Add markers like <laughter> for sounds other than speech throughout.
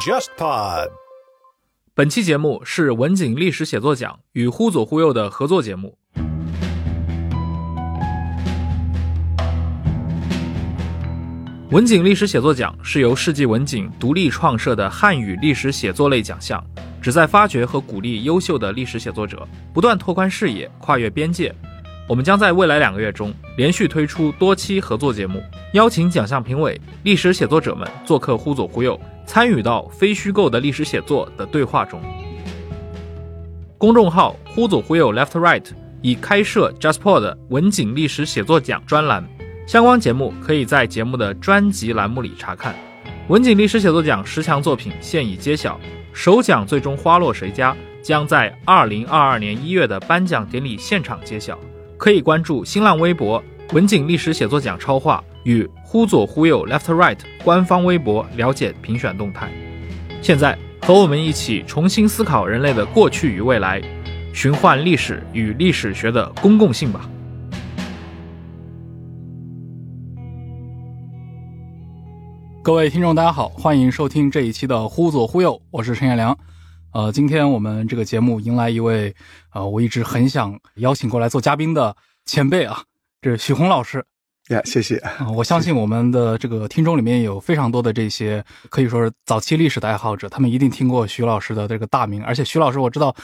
JustPod。本期节目是文景历史写作奖与忽左忽右的合作节目。文景历史写作奖是由世纪文景独立创设的汉语历史写作类奖项，旨在发掘和鼓励优秀的历史写作者，不断拓宽视野，跨越边界。我们将在未来两个月中连续推出多期合作节目，邀请奖项评委、历史写作者们做客《忽左忽右》，参与到非虚构的历史写作的对话中。公众号“忽左忽右 Left Right” 已开设 JustPod 文景历史写作奖专栏，相关节目可以在节目的专辑栏目里查看。文景历史写作奖十强作品现已揭晓，首奖最终花落谁家，将在二零二二年一月的颁奖典礼现场揭晓。可以关注新浪微博“文景历史写作奖超话”与“忽左忽右 Left Right” 官方微博了解评选动态。现在和我们一起重新思考人类的过去与未来，寻唤历史与历史学的公共性吧。各位听众，大家好，欢迎收听这一期的《忽左忽右》，我是陈彦良。呃，今天我们这个节目迎来一位，呃，我一直很想邀请过来做嘉宾的前辈啊，这是许宏老师。呀，谢谢。啊，我相信我们的这个听众里面有非常多的这些可以说是早期历史的爱好者，他们一定听过徐老师的这个大名。而且徐老师，我知道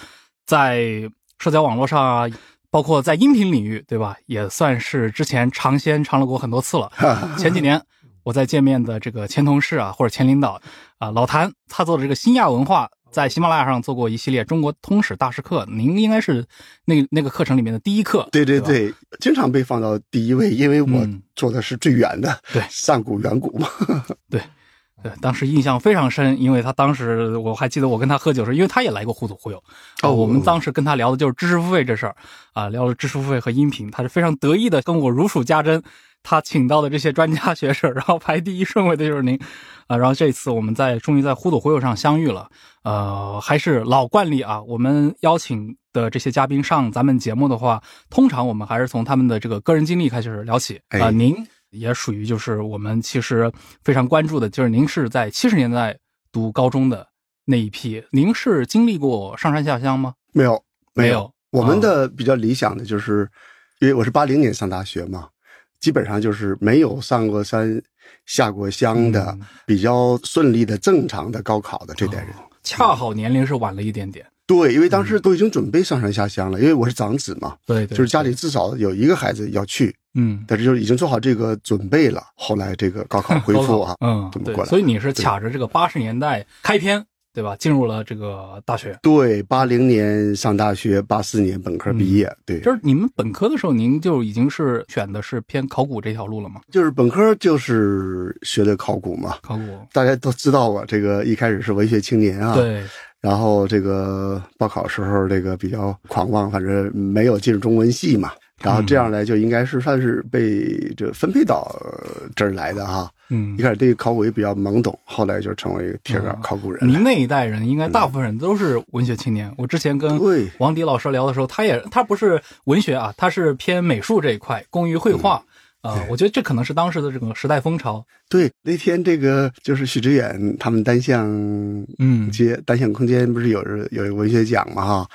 在社交网络上啊，包括在音频领域，对吧，也算是之前尝鲜尝了过很多次了。<laughs> 前几年。我在见面的这个前同事啊，或者前领导啊，老谭，他做的这个新亚文化，在喜马拉雅上做过一系列中国通史大师课，您应该是那那个课程里面的第一课。对对对，经常被放到第一位，因为我做的是最远的，对，上古远古嘛。<laughs> 对，对，当时印象非常深，因为他当时我还记得我跟他喝酒时，因为他也来过互左互右，哦，我们当时跟他聊的就是知识付费这事儿啊，聊了知识付费和音频，他是非常得意的跟我如数家珍。他请到的这些专家学者，<laughs> 然后排第一顺位的就是您，啊，然后这次我们在终于在忽左忽右上相遇了，呃，还是老惯例啊，我们邀请的这些嘉宾上咱们节目的话，通常我们还是从他们的这个个人经历开始聊起，啊，您也属于就是我们其实非常关注的，就是您是在七十年代读高中的那一批，您是经历过上山下乡吗？没有，没有，我们的比较理想的就是，因为我是八零年上大学嘛。基本上就是没有上过山、下过乡的，比较顺利的、正常的高考的这代人，恰好年龄是晚了一点点。对，因为当时都已经准备上山下乡了，因为我是长子嘛，对，就是家里至少有一个孩子要去，嗯，但是就已经做好这个准备了。后来这个高考恢复啊，<laughs> 嗯，这么过来，所以你是卡着这个八十年代开篇。对吧？进入了这个大学。对，八零年上大学，八四年本科毕业。对，就是你们本科的时候，您就已经是选的是偏考古这条路了吗？就是本科就是学的考古嘛。考古，大家都知道我，这个一开始是文学青年啊。对。然后这个报考时候，这个比较狂妄，反正没有进入中文系嘛。然后这样来就应该是算是被这分配到这儿来的哈。嗯，一开始对考古也比较懵懂，后来就成为铁杆考古人。您那一代人应该大部分人都是文学青年。我之前跟王迪老师聊的时候，他也他不是文学啊，他是偏美术这一块，工于绘画啊。我觉得这可能是当时的这个时代风潮。对，那天这个就是许知远他们单向嗯接单向空间不是有有一个文学奖嘛哈，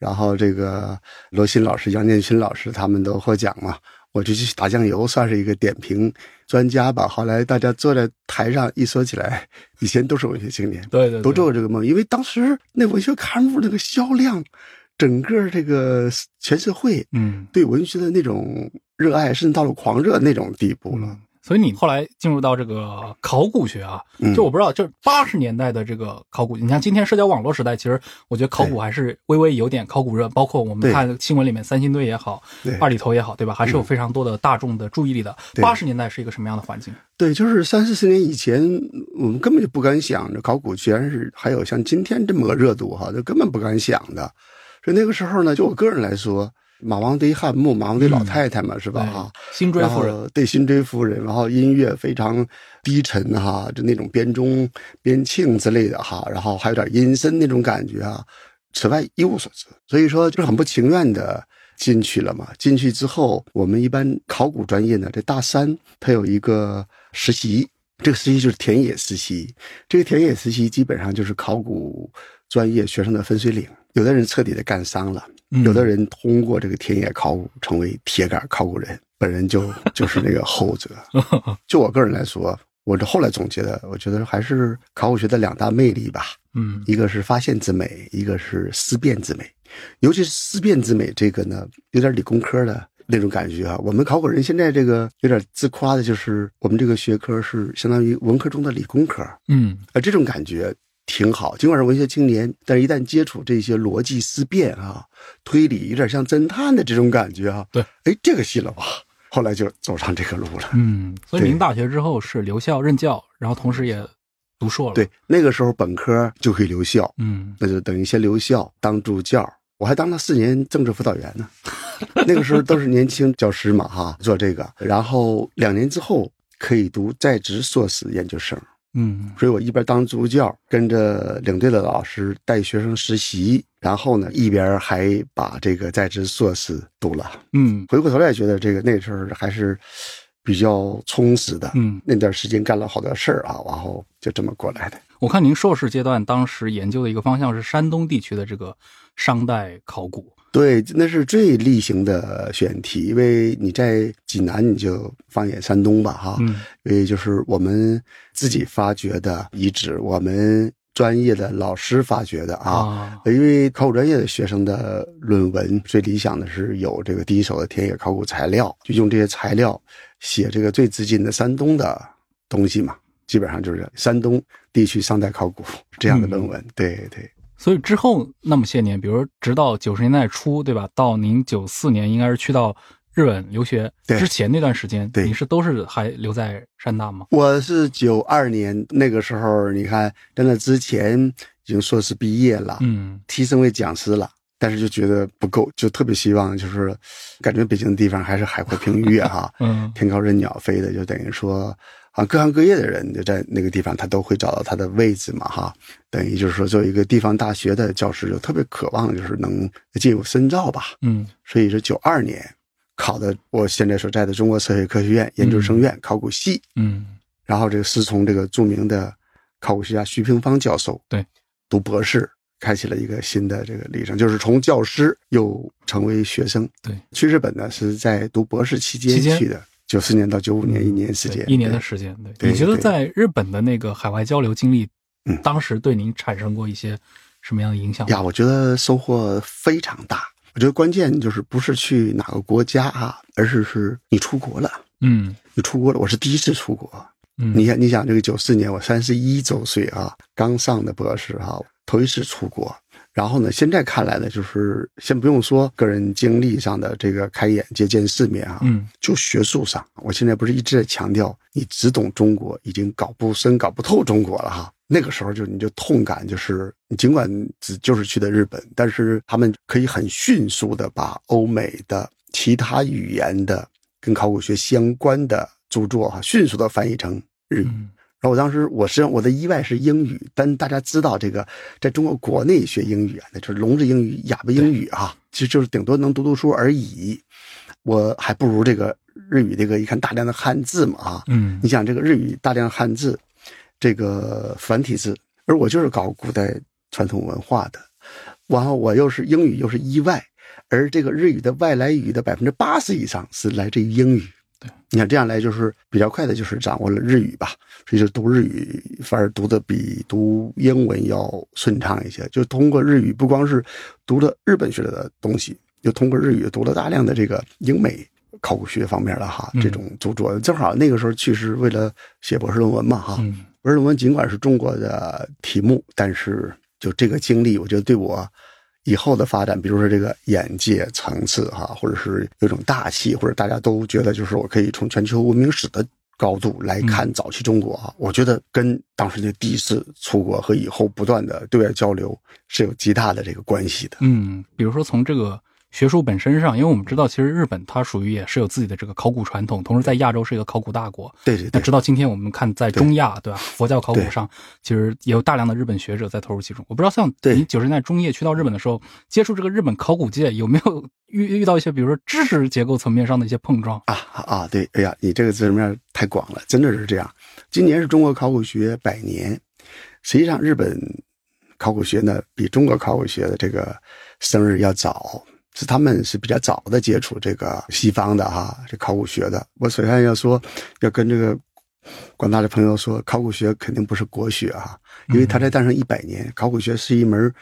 然后这个罗新老师、杨建勋老师他们都获奖嘛。我就去打酱油，算是一个点评专家吧。后来大家坐在台上一说起来，<laughs> 以前都是文学青年，对对，都做过这个梦。因为当时那文学刊物那个销量，整个这个全社会，嗯，对文学的那种热爱，甚至到了狂热那种地步了。所以你后来进入到这个考古学啊，就我不知道，就是八十年代的这个考古，你像今天社交网络时代，其实我觉得考古还是微微有点考古热，包括我们看新闻里面三星堆也好，二里头也好，对吧？还是有非常多的大众的注意力的。八十年代是一个什么样的环境？对，就是三四十年以前，我们根本就不敢想着考古居然是还有像今天这么个热度哈，就根本不敢想的。所以那个时候呢，就我个人来说。马王堆汉墓，马王堆老太太嘛，是吧？哈，辛追夫人，对，辛追夫人。然后音乐非常低沉哈，就那种编钟、编磬之类的哈，然后还有点阴森那种感觉啊。此外一无所知，所以说就是很不情愿的进去了嘛。进去之后，我们一般考古专业呢，这大三它有一个实习。这个实习就是田野实习，这个田野实习基本上就是考古专业学生的分水岭。有的人彻底的干伤了，有的人通过这个田野考古成为铁杆考古人。本人就 <laughs> 就是那个后者。<laughs> 就我个人来说，我这后来总结的，我觉得还是考古学的两大魅力吧。嗯，一个是发现之美，一个是思辨之美。尤其是思辨之美这个呢，有点理工科的。那种感觉啊，我们考古人现在这个有点自夸的，就是我们这个学科是相当于文科中的理工科，嗯，而，这种感觉挺好。尽管是文学青年，但是一旦接触这些逻辑思辨啊、推理，有点像侦探的这种感觉啊。对，哎，这个信了吧？后来就走上这个路了。嗯，所以您大学之后是留校任教，然后同时也读硕了。对，那个时候本科就可以留校，嗯，那就等于先留校当助教。我还当了四年政治辅导员呢，<laughs> 那个时候都是年轻教师嘛，哈，做这个，然后两年之后可以读在职硕士研究生，嗯，所以我一边当助教，跟着领队的老师带学生实习，然后呢，一边还把这个在职硕士读了，嗯，回过头来觉得这个那时候还是比较充实的，嗯，那段时间干了好多事儿啊，然后就这么过来的。我看您硕士阶段当时研究的一个方向是山东地区的这个。商代考古，对，那是最例行的选题，因为你在济南，你就放眼山东吧，哈，嗯，因为就是我们自己发掘的遗址，我们专业的老师发掘的啊，因为考古专业的学生的论文最理想的是有这个第一手的田野考古材料，就用这些材料写这个最资金的山东的东西嘛，基本上就是山东地区商代考古 <laughs> 这样的论文，对对。所以之后那么些年，比如直到九十年代初，对吧？到您九四年应该是去到日本留学之前那段时间，对，你是都是还留在山大吗？我是九二年那个时候，你看在那之前已经硕士毕业了，嗯，提升为讲师了，但是就觉得不够，就特别希望就是感觉北京的地方还是海阔凭鱼跃哈，<laughs> 嗯，天高任鸟飞的，就等于说。啊，各行各业的人就在那个地方，他都会找到他的位置嘛，哈。等于就是说，作为一个地方大学的教师，就特别渴望就是能进入深造吧。嗯，所以是九二年考的我现在所在的中国社会科学院研究生院考古系。嗯，然后这个师从这个著名的考古学家徐平芳教授对读博士，开启了一个新的这个历程，就是从教师又成为学生。对，去日本呢是在读博士期间去的。九四年到九五年，一年时间，一年的时间。对，你觉得在日本的那个海外交流经历，嗯，当时对您产生过一些什么样的影响？呀，我觉得收获非常大。我觉得关键就是不是去哪个国家啊，而是是你出国了。嗯，你出国了，我是第一次出国。嗯，你想，你想这个九四年，我三十一周岁啊，刚上的博士哈，头一次出国。然后呢？现在看来呢，就是先不用说个人经历上的这个开眼界、见世面啊，嗯，就学术上，我现在不是一直在强调，你只懂中国，已经搞不深、搞不透中国了哈。那个时候就你就痛感，就是你尽管只就是去的日本，但是他们可以很迅速的把欧美的其他语言的跟考古学相关的著作哈，迅速的翻译成日语。然后我当时，我实际上我的意外是英语，但大家知道这个，在中国国内学英语啊，那就是聋子英语、哑巴英语啊，其实就是顶多能读读书而已。我还不如这个日语，这个一看大量的汉字嘛啊，嗯，你想这个日语大量汉字，这个繁体字，而我就是搞古代传统文化的，然后我又是英语又是意外，而这个日语的外来语的百分之八十以上是来自于英语。对，你看这样来就是比较快的，就是掌握了日语吧，所以就读日语反而读的比读英文要顺畅一些。就通过日语，不光是读了日本学的东西，又通过日语读了大量的这个英美考古学方面的哈这种著作。正好那个时候去是为了写博士论文嘛哈，博士论文尽管是中国的题目，但是就这个经历，我觉得对我。以后的发展，比如说这个眼界层次哈，或者是有种大气，或者大家都觉得就是我可以从全球文明史的高度来看早期中国啊，我觉得跟当时的第一次出国和以后不断的对外交流是有极大的这个关系的。嗯，比如说从这个学术本身上，因为我们知道，其实日本它属于也是有自己的这个考古传统，同时在亚洲是一个考古大国。对对对，那直到今天，我们看在中亚，对吧？佛教考古上，其实也有大量的日本学者在投入其中。我不知道像对你九十年代中叶去到日本的时候，接触这个日本考古界，有没有遇遇到一些，比如说知识结构层面上的一些碰撞？啊啊啊！对，哎呀，你这个层面太广了，真的是这样。今年是中国考古学百年，实际上日本考古学呢比中国考古学的这个生日要早，是他们是比较早的接触这个西方的哈这考古学的。我首先要说，要跟这个广大的朋友说，考古学肯定不是国学啊，因为它才诞生一百年，考古学是一门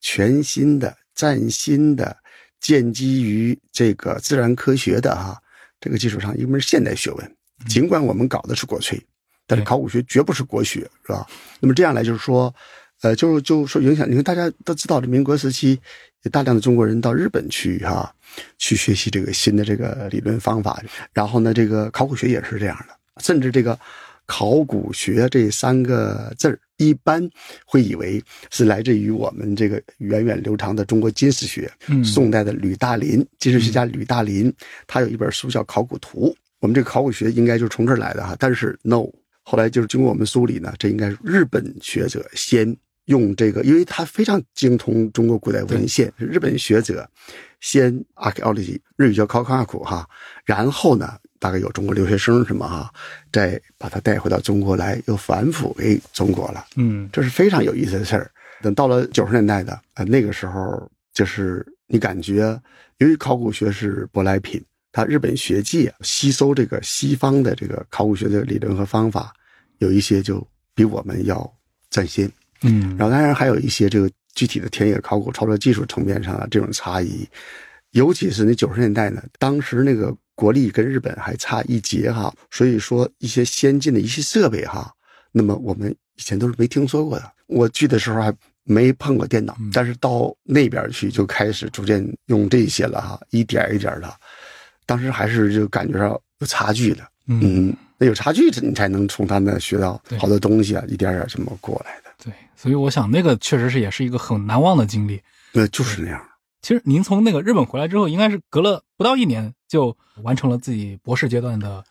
全新的、崭新的。建基于这个自然科学的哈这个基础上一门现代学问，尽管我们搞的是国粹，但是考古学绝不是国学，是吧？那么这样来就是说，呃，就就说影响，你看大家都知道，这民国时期有大量的中国人到日本去哈，去学习这个新的这个理论方法，然后呢，这个考古学也是这样的，甚至这个考古学这三个字儿。一般会以为是来自于我们这个源远流长的中国金石学。嗯，宋代的吕大林，金石学家吕大林，他有一本书叫《考古图》。我们这个考古学应该就是从这儿来的哈。但是 no，后来就是经过我们梳理呢，这应该是日本学者先用这个，因为他非常精通中国古代文献，日本学者先 archaeology，日语叫考古哈，然后呢。大概有中国留学生什么哈，再把他带回到中国来，又反腐给中国了。嗯，这是非常有意思的事儿。等到了九十年代的呃那个时候，就是你感觉，由于考古学是舶来品，它日本学界吸收这个西方的这个考古学的理论和方法，有一些就比我们要占先。嗯，然后当然还有一些这个具体的田野考古操作技术层面上的这种差异，尤其是那九十年代呢，当时那个。国力跟日本还差一截哈，所以说一些先进的一些设备哈，那么我们以前都是没听说过的。我去的时候还没碰过电脑，但是到那边去就开始逐渐用这些了哈，一点一点的。当时还是就感觉上有差距的，嗯，那有差距，你才能从他那学到好多东西啊，一点点这么过来的。对，所以我想那个确实是也是一个很难忘的经历。对就是那样。其实您从那个日本回来之后，应该是隔了不到一年就完成了自己博士阶段的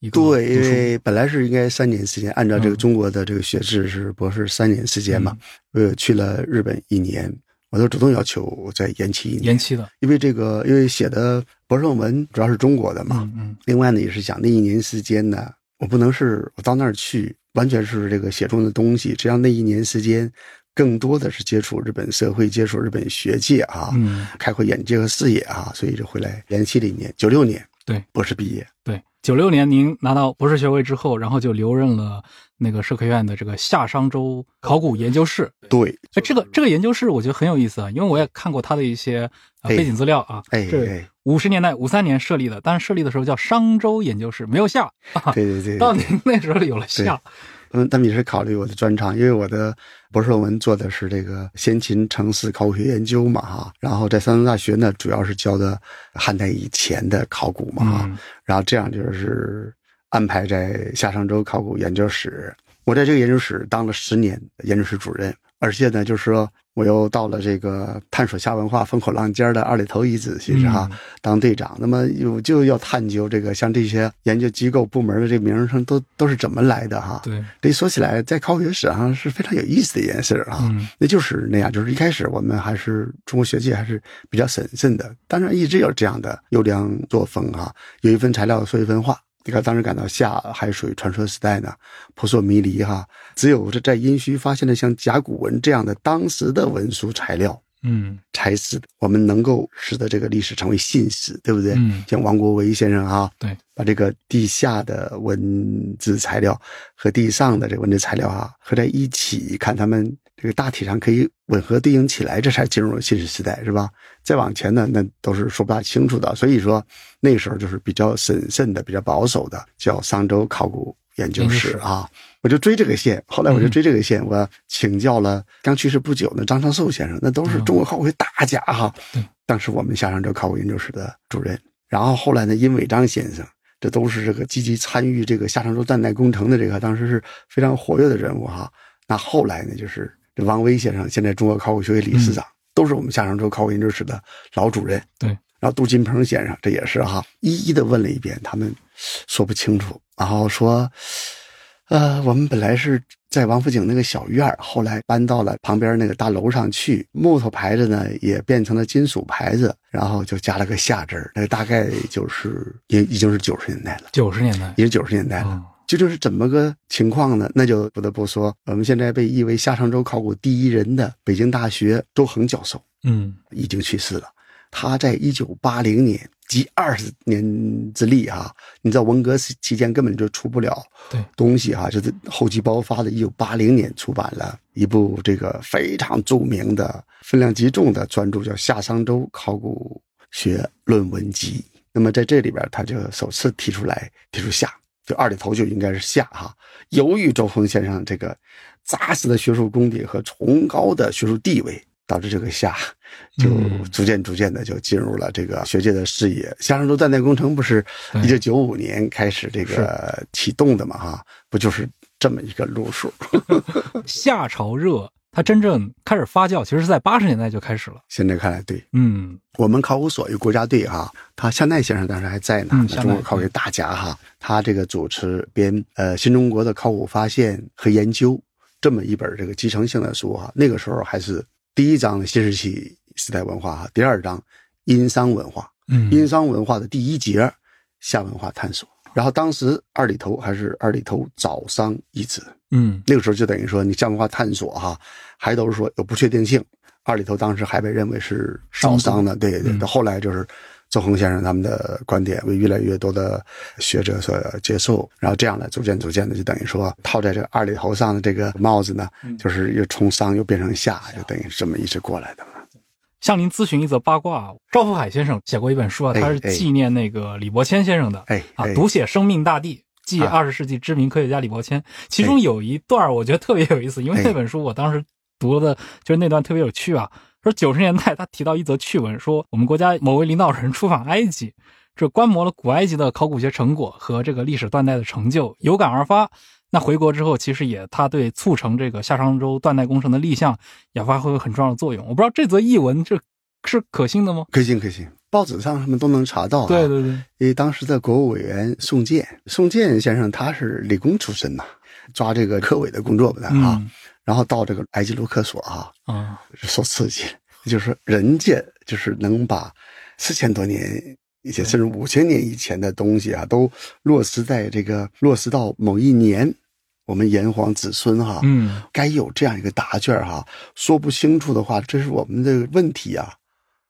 一个对，因为本来是应该三年时间，按照这个中国的这个学制是博士三年时间嘛。嗯、我去了日本一年，我都主动要求再延期一年。延期的，因为这个，因为写的博士论文主要是中国的嘛。嗯嗯。另外呢，也是想那一年时间呢，我不能是我到那儿去完全是这个写中的东西，只要那一年时间。更多的是接触日本社会，接触日本学界啊，嗯，开阔眼界和视野啊，所以就回来延期了一年，九六年对博士毕业，对九六年您拿到博士学位之后，然后就留任了那个社科院的这个夏商周考古研究室。对，哎，这个这个研究室我觉得很有意思啊，因为我也看过他的一些呃背景资料啊，哎，这五十年代五三年设立的，但是设立的时候叫商周研究室，没有下，对对对，到您那时候有了下。嗯，他们也是考虑我的专长，因为我的博士论文做的是这个先秦城市考古学研究嘛，哈。然后在山东大学呢，主要是教的汉代以前的考古嘛，哈。嗯、然后这样就是安排在夏商周考古研究室。我在这个研究室当了十年研究室主任，而且呢，就是说我又到了这个探索下文化风口浪尖的二里头遗址去哈、嗯、当队长。那么有就要探究这个像这些研究机构部门的这名称都都是怎么来的哈。对，这说起来在考古学史上是非常有意思的一件事啊。嗯，那就是那样，就是一开始我们还是中国学界还是比较审慎的，当然一直有这样的优良作风哈、啊，有一份材料说一分话。你看，当时感到夏还属于传说时代呢，扑朔迷离哈。只有这在殷墟发现了像甲骨文这样的当时的文书材料，嗯，才使我们能够使得这个历史成为信史，对不对？嗯，像王国维先生哈，对，把这个地下的文字材料和地上的这个文字材料啊合在一起，看他们这个大体上可以吻合对应起来，这才进入了信史时代，是吧？再往前呢，那都是说不大清楚的。所以说那个时候就是比较审慎的、比较保守的，叫商周考古研究室啊。我就追这个线，后来我就追这个线，我请教了刚去世不久的张长寿先生，那都是中国考古学大家哈。对，当时我们夏商周考古研究室的主任。然后后来呢，殷伟章先生，这都是这个积极参与这个夏商周断代工程的这个，当时是非常活跃的人物哈。那后来呢，就是这王威先生，现在中国考古学会理事长。都是我们夏商周考古研究室的老主任。对，然后杜金鹏先生这也是哈，一一的问了一遍，他们说不清楚，然后说，呃，我们本来是在王府井那个小院儿后来搬到了旁边那个大楼上去，木头牌子呢也变成了金属牌子，然后就加了个夏字儿，那个大概就是也已经是九十年代了，九十年代也是九十年代了。嗯究竟是怎么个情况呢？那就不得不说，我们现在被誉为夏商周考古第一人的北京大学周恒教授嗯已经去世了。他在一九八零年，集二十年之力啊、你知道文革期间根本就出不了对东西哈、就是后期爆发的，一九八零年出版了一部这个非常著名的、分量极重的专著，叫《夏商周考古学论文集》。那么在这里边，他就首次提出来，提出夏，就二里头就应该是夏哈。由于周峰先生这个扎实的学术功底和崇高的学术地位，导致这个夏就嗯逐渐逐渐的就进入了这个学界的视野。夏商周断代工程不是对一九九五年开始这个启动的嘛哈，不就是这么一个路数？<laughs> 夏朝热，它真正开始发酵，其实是在八十年代就开始了。现在看来，对。嗯。我们考古所有国家队哈，他夏奈先生当时还在呢，中国考古大家哈，他这个主持编呃新中国的考古发现和研究这么一本这个集成性的书哈，那个时候还是第一章新石器时代文化哈，第二章殷商文化，嗯。殷商文化的第一节夏文化探索，然后当时二里头还是二里头早商遗址，嗯那个时候就等于说你项目化探索哈，还都是说有不确定性。二里头当时还被认为是早商的，对对。嗯到后来就是周恒先生他们的观点为越来越多的学者所接受，然后这样呢，逐渐逐渐的就等于说套在这个二里头上的这个帽子呢，就是又从上又变成下，就等于是这么一直过来的嘛。向您咨询一则八卦，赵福海先生写过一本书啊，哎他是哎纪念那个李伯谦先生的哎啊，哎读写生命大地。记啊二十世纪知名科学家李伯谦，其中有一段我觉得特别有意思，因为哎那本书我当时读的，就是那段特别有趣啊。说九十年代他提到一则趣闻，说我们国家某位领导人出访埃及，这观摩了古埃及的考古学成果和这个历史断代的成就，有感而发。那回国之后，其实也他对促成这个夏商周断代工程的立项也发挥了很重要的作用。我不知道这则译文这是可信的吗？可信可信，报纸上他们都能查到、啊。对对对，因为当时的国务委员宋健，宋健先生他是理工出身呐，抓这个科委的工作的啊，嗯然后到这个埃及卢克索啊，啊，受刺激，就是说人家就是能把四千多年以前甚至五千年以前的东西啊，都落实在这个落实到某一年，我们炎黄子孙哈、嗯。该有这样一个答卷哈、说不清楚的话，这是我们的问题啊。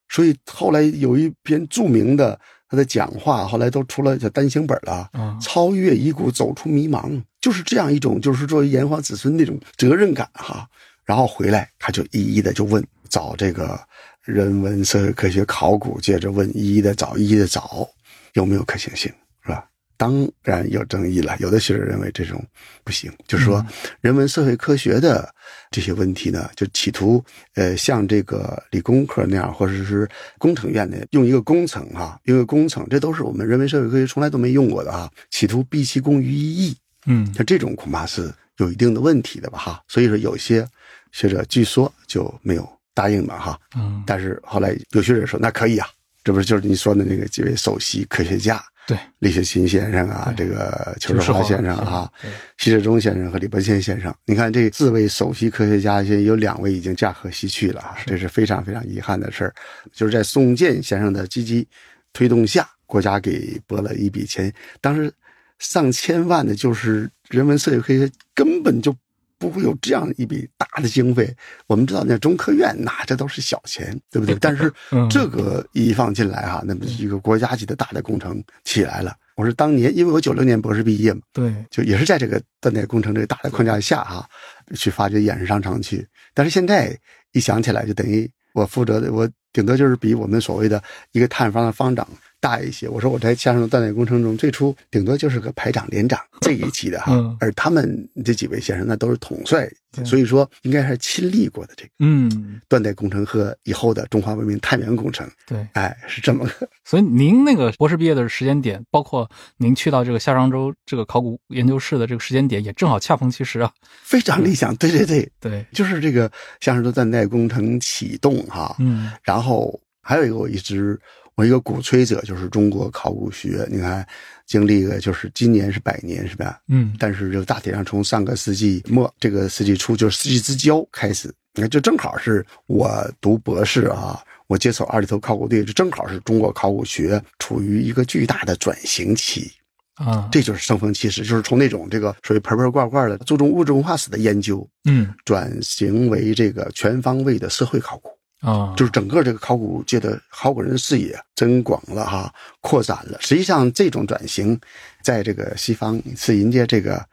所以后来有一篇著名的他的讲话，后来都出了叫单行本了。嗯超越遗骨，走出迷茫，就是这样一种，就是作为炎黄子孙那种责任感哈。然后回来，他就一一的就问，找这个人文社会科学考古，接着问，一一的找，一一的找，有没有可行性，是吧？当然有争议了，有的学者认为这种不行，就是说人文社会科学的这些问题呢，就企图呃像这个理工科那样，或者是工程院的用一个工程哈、用一个工程，这都是我们人文社会科学从来都没用过的啊，企图毕其功于一役，嗯像这种恐怕是有一定的问题的吧哈。所以说有些学者据说就没有答应嘛哈，嗯，但是后来有学者说那可以啊，这不是就是你说的那个几位首席科学家。对，李雪琴先生啊，这个邱世华先生啊，对徐志忠先生和李伯谦先生，你看这四位首席科学家，现在有两位已经驾鹤西去了啊，这是非常非常遗憾的事儿。就是在宋健先生的积极推动下，国家给拨了一笔钱，当时上千万的，就是人文社会科学根本就不会有这样一笔大的经费。我们知道那中科院那这都是小钱，对不对？但是 <laughs> 嗯这个一放进来哈、那么一个国家级的大的工程起来了。我是当年，因为我九六年博士毕业嘛，对，就也是在这个断代工程这个大的框架下哈、去发掘衍生商城去。但是现在一想起来，就等于我负责的，我顶多就是比我们所谓的一个探方的方长大一些。我说我在夏商周断代工程中，最初顶多就是个排长、连长 <laughs> 这一级的哈，嗯而他们这几位先生那都是统帅，所以说应该是亲历过的这个嗯，断代工程和以后的中华文明探源工程，对。哎，是这么个。所以您那个博士毕业的时间点，包括您去到这个夏商周这个考古研究室的这个时间点，也正好恰逢其时啊。非常理想，对对对，对，就是这个夏商周断代工程启动哈，嗯然后还有一个我一直我一个鼓吹者就是中国考古学，你看经历了就是今年是百年是吧？嗯但是就大体上从上个世纪末这个世纪初就是世纪之交开始，你看就正好是我读博士啊，我接手二里头考古队，就正好是中国考古学处于一个巨大的转型期。啊，这就是生逢其时，就是从那种这个属于盆盆罐罐的注重物质文化史的研究，嗯转型为这个全方位的社会考古，啊，就是整个这个考古界的考古人视野增广了哈，扩展了。实际上，这种转型，在这个西方是人家这个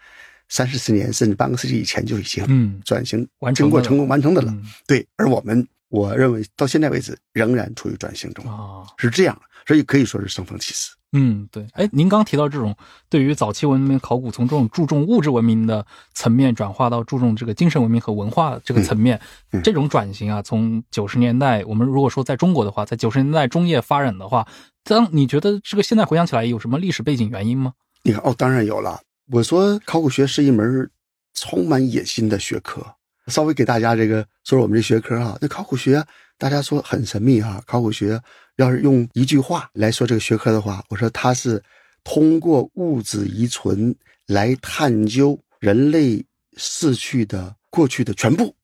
三四十年甚至半个世纪以前就已经嗯转型经过成功完成的了。嗯对，而我们我认为到现在为止仍然处于转型中，啊，是这样，所以可以说是生逢其时。嗯，对。哎，您刚提到这种对于早期文明考古从这种注重物质文明的层面转化到注重这个精神文明和文化这个层面，嗯嗯这种转型啊，从九十年代，我们如果说在中国的话，在九十年代中叶发展的话，当你觉得这个现在回想起来有什么历史背景原因吗？你看，哦，当然有了。我说考古学是一门充满野心的学科。稍微给大家这个说说我们这学科啊，那考古学大家说很神秘啊。考古学要是用一句话来说这个学科的话，我说它是通过物质遗存来探究人类逝去的过去的全部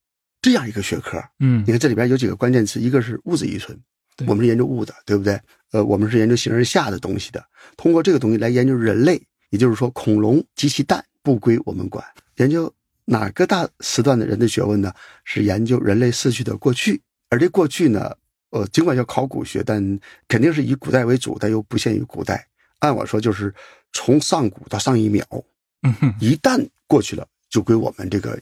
这样一个学科。嗯你看这里边有几个关键词，一个是物质遗存对，我们是研究物的，对不对？呃，我们是研究形而下的东西的，通过这个东西来研究人类，也就是说，恐龙及其蛋不归我们管。研究哪个大时段的人的学问呢？是研究人类逝去的过去，而这过去呢，呃，尽管叫考古学，但肯定是以古代为主，但又不限于古代。按我说，就是从上古到上一秒，嗯哼一旦过去了，就归我们这个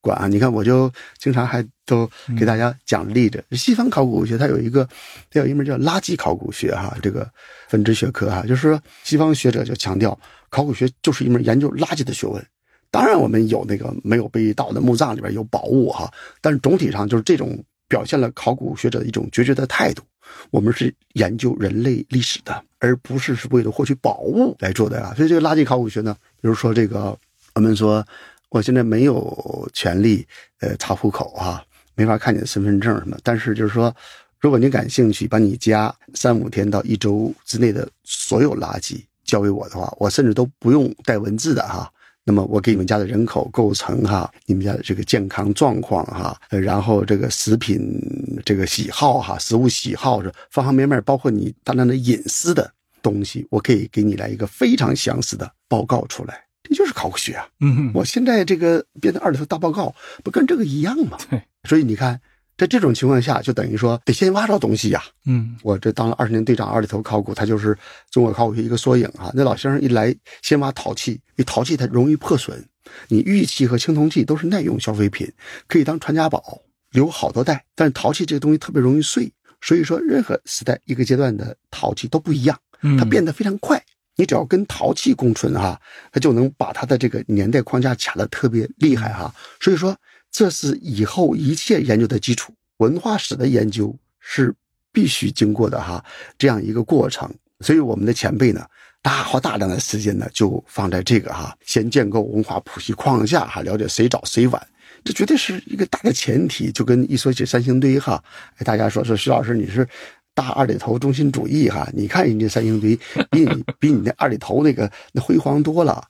管啊。你看，我就经常还都给大家讲例子。西方考古学它有一个，它有一门叫垃圾考古学哈，这个分支学科哈，就是说西方学者就强调，考古学就是一门研究垃圾的学问。当然，我们有那个没有被盗的墓葬里边有宝物哈，但是总体上就是这种表现了考古学者的一种决绝的态度。我们是研究人类历史的，而不是是为了获取宝物来做的啊。所以这个垃圾考古学呢，比如说这个，我们说我现在没有权利呃查户口啊，没法看你的身份证什么，但是就是说，如果你感兴趣，把你家三五天到一周之内的所有垃圾交给我的话，我甚至都不用带文字的哈。那么我给你们家的人口构成哈，你们家的这个健康状况哈，呃然后这个食品这个喜好哈，食物喜好这方方面面，包括你大量的隐私的东西，我可以给你来一个非常详实的报告出来。这就是考古学啊！嗯，我现在这个编的二里头大报告，不跟这个一样吗？对，所以你看，在这种情况下，就等于说得先挖着东西呀、嗯我这当了二十年队长，二里头考古，它就是中国考古学一个缩影啊。那老先生一来，先挖陶器，因为陶器它容易破损，你玉器和青铜器都是耐用消费品，可以当传家宝，留好多代。但是陶器这个东西特别容易碎，所以说任何时代一个阶段的陶器都不一样，嗯，它变得非常快。你只要跟陶器共存哈、它就能把它的这个年代框架卡的特别厉害哈、所以说，这是以后一切研究的基础。文化史的研究是必须经过的哈，这样一个过程。所以我们的前辈呢，大花大量的时间呢，就放在这个哈，先建构文化谱系框架哈，了解谁早谁晚。这绝对是一个大的前提，就跟一说起三星堆哈，大家说说徐老师你是大二里头中心主义哈，你看人家三星堆比你比你那二里头那个那辉煌多了。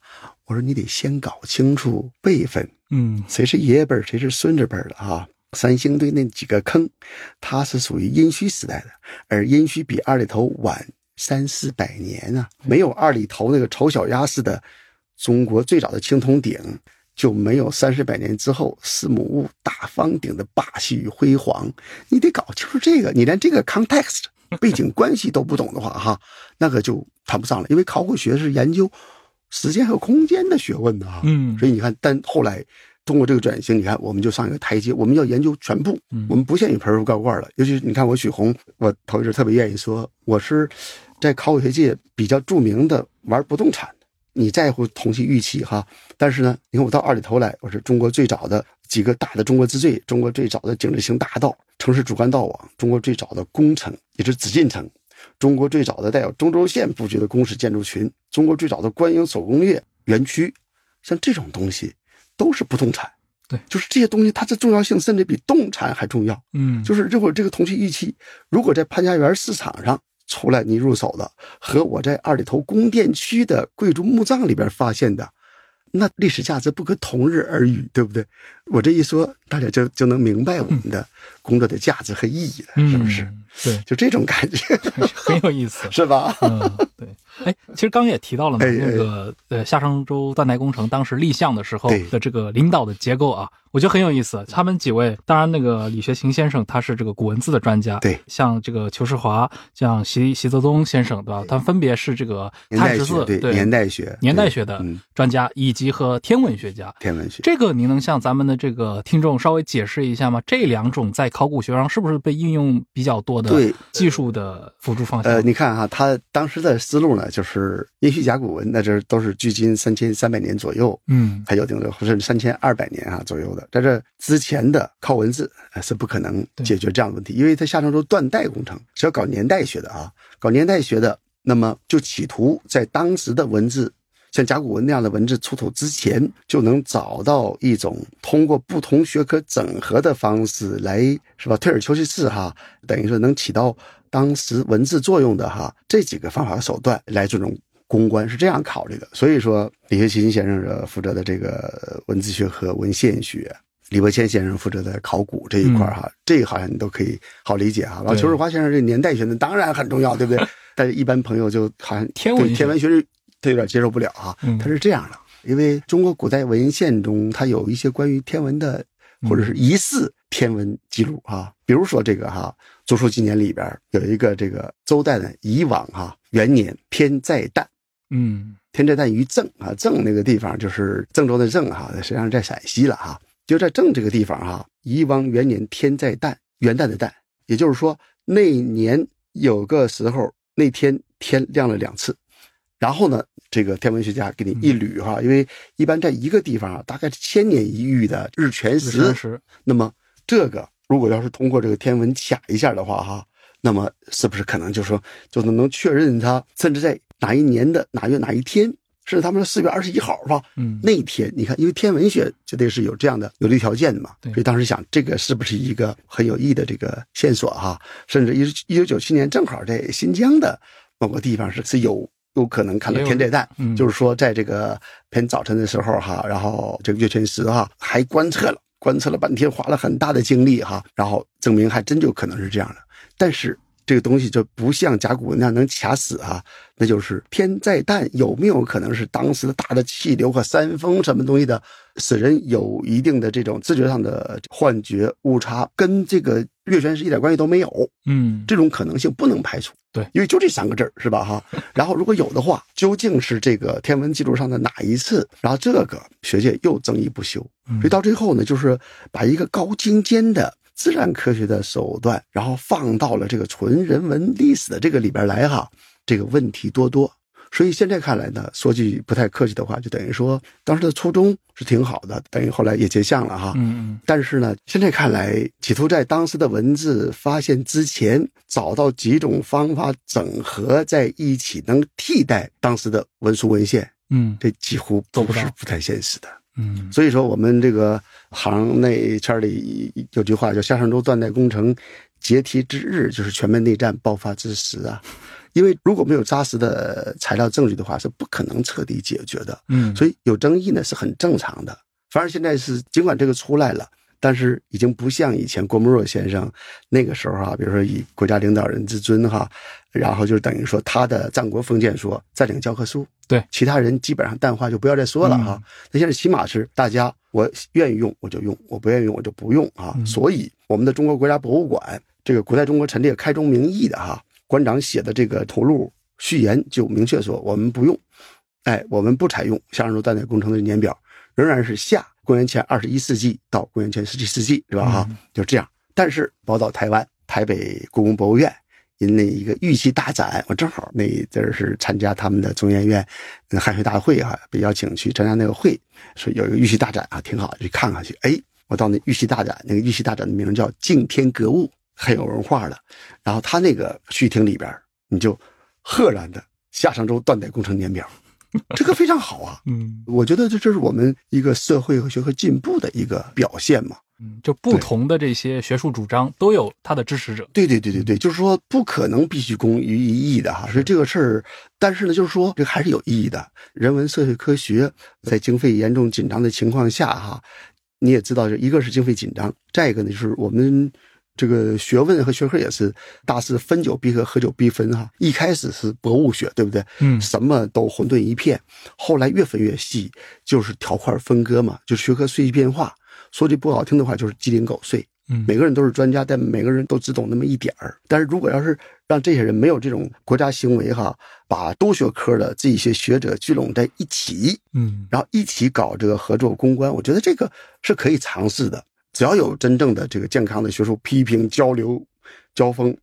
我说你得先搞清楚辈分，嗯谁是爷爷辈儿，谁是孙子辈儿的啊？三星堆那几个坑，它是属于殷墟时代的，而殷墟比二里头晚三四百年啊，没有二里头那个丑小鸭似的中国最早的青铜鼎，就没有三四百年之后司母戊大方鼎的霸气与辉煌。你得搞清楚这个，你连这个 context <laughs> 背景关系都不懂的话，哈，那个就谈不上了。因为考古学是研究时间和空间的学问的哈，嗯。所以你看，但后来通过这个转型，你看我们就上一个台阶，我们要研究全部，嗯。我们不限于盆儿罐罐了。尤其是你看我许宏，我头一阵特别愿意说，我是在考古学界比较著名的玩不动产的，你在乎同期预期哈，但是呢，你看我到二里头来，我是中国最早的几个大的中国之最，中国最早的井字形大道、城市主干道网，中国最早的工程，也是紫禁城，中国最早的带有中轴线布局的宫式建筑群，中国最早的官营手工业园区，像这种东西都是不动产。对，就是这些东西，它的重要性甚至比动产还重要。嗯，就是如果这个同期预期，如果在潘家园市场上出来你入手的，和我在二里头宫殿区的贵族墓葬里边发现的，那历史价值不可同日而语，对不对？我这一说，大家就就能明白我们的工作的价值和意义了，是不是？嗯对，就这种感觉，<laughs> 很有意思。<laughs> 是吧？嗯，对。哎，其实刚刚也提到了嘛，哎哎那个呃夏商周断代工程当时立项的时候的这个领导的结构啊，我觉得很有意思。他们几位，当然那个李学勤先生他是这个古文字的专家，对，像这个裘世华，像习习泽东先生，对吧？他分别是这个年代学碳十四对年代学年代学的嗯专家，以及和天文学家。天文学。这个您能向咱们的这个听众稍微解释一下吗？这两种在考古学上是不是被应用比较多的对技术的辅助方向？呃，你看哈，他当时的思路呢，就是殷墟甲骨文，那这都是距今三千三百年左右，嗯还有定的，或者三千二百年啊左右的，在这之前的靠文字呃是不可能解决这样的问题，因为它夏商周断代工程是要搞年代学的啊，搞年代学的，那么就企图在当时的文字。像甲骨文那样的文字出土之前，就能找到一种通过不同学科整合的方式来，是吧？退而求其次哈，等于说能起到当时文字作用的哈这几个方法和手段来这种公关是这样考虑的。所以说，李学勤先生的负责的这个文字学和文献学，李伯谦先生负责的考古这一块儿哈，这个好像你都可以好理解哈。然后对裘世华先生这年代学呢，当然很重要，对不对？<laughs> 但是一般朋友就好像对天文学天文学是他有点接受不了哈嗯。他是这样的，因为中国古代文献中，它有一些关于天文的或者是疑似天文记录哈，比如说这个哈《竹书纪年》里边有一个这个周代的以往哈元年天在旦。嗯天在旦于郑啊，郑那个地方就是郑州的郑哈，实际上在陕西了哈。就在郑这个地方哈，以往元年天在旦，元旦的旦，也就是说那年有个时候那天天亮了两次。然后呢，这个天文学家给你一捋哈，因为一般在一个地方啊，大概是千年一遇的日全食，那么这个如果要是通过这个天文卡一下的话，哈，那么是不是可能就说就能能确认它，甚至在哪一年的哪月哪一天，甚至他们说四月二十一号吧，嗯那一天，你看，因为天文学就得是有这样的有利条件的嘛，对所以当时想这个是不是一个很有意义的这个线索哈？甚至一一九九七年正好在新疆的某个地方是是有。有可能看到天在旦，嗯就是说在这个偏早晨的时候哈，然后这个月全食哈还观测了，观测了半天，花了很大的精力哈，然后证明还真就可能是这样的。但是这个东西就不像甲骨文那样能卡死啊，那就是天在旦有没有可能是当时的大的气流和山峰什么东西的，使人有一定的这种知觉上的幻觉误差，跟这个月全食一点关系都没有。嗯这种可能性不能排除。对因为就这三个字儿是吧？哈，然后如果有的话，究竟是这个天文记录上的哪一次？然后这个学界又争议不休，嗯所以到最后呢，就是把一个高精尖的自然科学的手段，然后放到了这个纯人文历史的这个里边来哈，这个问题多多。所以现在看来呢，说句不太客气的话，就等于说当时的初衷是挺好的，等于后来也结项了哈。嗯但是呢，现在看来，企图在当时的文字发现之前，找到几种方法整合在一起，能替代当时的文书文献，嗯这几乎都不是不太现实的。嗯所以说，我们这个行内圈里有句话叫“夏商周断代工程解体之日，就是全面内战爆发之时啊”。<laughs> 因为如果没有扎实的材料证据的话，是不可能彻底解决的。嗯，所以有争议呢是很正常的。反而现在是尽管这个出来了，但是已经不像以前郭沫若先生那个时候哈、比如说以国家领导人之尊哈，然后就等于说他的战国封建说占领教科书，对其他人基本上淡化就不要再说了哈。那现在起码是大家我愿意用我就用，我不愿意用我就不用啊。所以我们的中国国家博物馆这个古代中国陈列开宗明义的哈，馆长写的这个头录序言就明确说我们不用。哎，我们不采用夏商周断代工程的年表，仍然是夏公元前二十一世纪到公元前十七世纪，是吧？哈、就这样。但是宝岛台湾台北故宫博物院人那一个玉器大展，我正好那一阵儿是参加他们的中研院呃汉学大会哈、被邀请去参加那个会，说有一个玉器大展啊，挺好，去看看去。哎，我到那玉器大展，那个玉器大展的名叫敬天格物，很有文化的。然后他那个序亭里边，你就赫然的夏商周断代工程年表，这个非常好啊。嗯我觉得这这是我们一个社会和学科进步的一个表现嘛。嗯，就不同的这些学术主张都有它的支持者。对对对对对，就是说不可能必须公于一役的哈，所以这个事儿，但是呢，就是说这个还是有意义的。人文社会科学在经费严重紧张的情况下哈，你也知道，一个是经费紧张，再一个呢就是我们这个学问和学科也是大师分久必合，合久必分哈。一开始是博物学，对不对？嗯什么都混沌一片，后来越分越细，就是条块分割嘛，就学科碎片化。说句不好听的话，就是鸡零狗碎。嗯每个人都是专家，但每个人都只懂那么一点儿。但是如果要是让这些人没有这种国家行为哈，把多学科的这些学者聚拢在一起，嗯然后一起搞这个合作攻关，我觉得这个是可以尝试的。只要有真正的这个健康的学术批评、交流、交锋，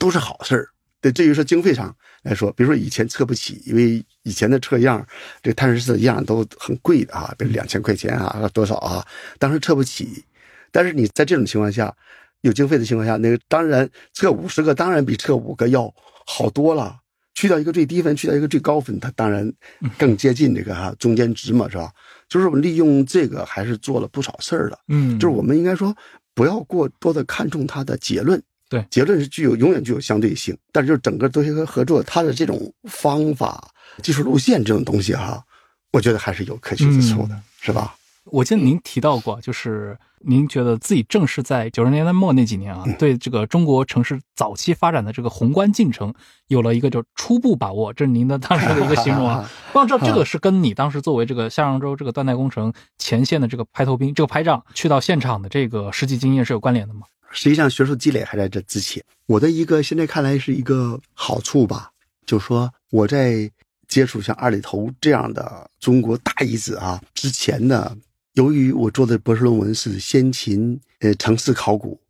都是好事儿。对，至于说经费上来说，比如说以前测不起，因为以前的测样，这碳十四的样都很贵的啊，比如两千块钱啊，多少啊，当时测不起。但是你在这种情况下，有经费的情况下，那个当然测五十个，当然比测五个要好多了。去掉一个最低分，去掉一个最高分，它当然更接近这个哈、中间值嘛，是吧？就是我们利用这个还是做了不少事儿的。嗯，就是我们应该说不要过多的看重它的结论，对结论是具有永远具有相对性，但是就是整个多学科合作，它的这种方法、技术路线这种东西哈，我觉得还是有可取之处的，嗯是吧？我记得您提到过，就是您觉得自己正是在九十年代末那几年啊，对这个中国城市早期发展的这个宏观进程有了一个就初步把握，这是您的当时的一个形容啊。<laughs> 不知道这这个是跟你当时作为这个夏商周这个断代工程前线的这个排头兵、这个排长去到现场的这个实际经验是有关联的吗？实际上，学术积累还在这之前。我的一个现在看来是一个好处吧，就是说我在接触像二里头这样的中国大遗址啊之前呢，由于我做的博士论文是先秦呃城市考古，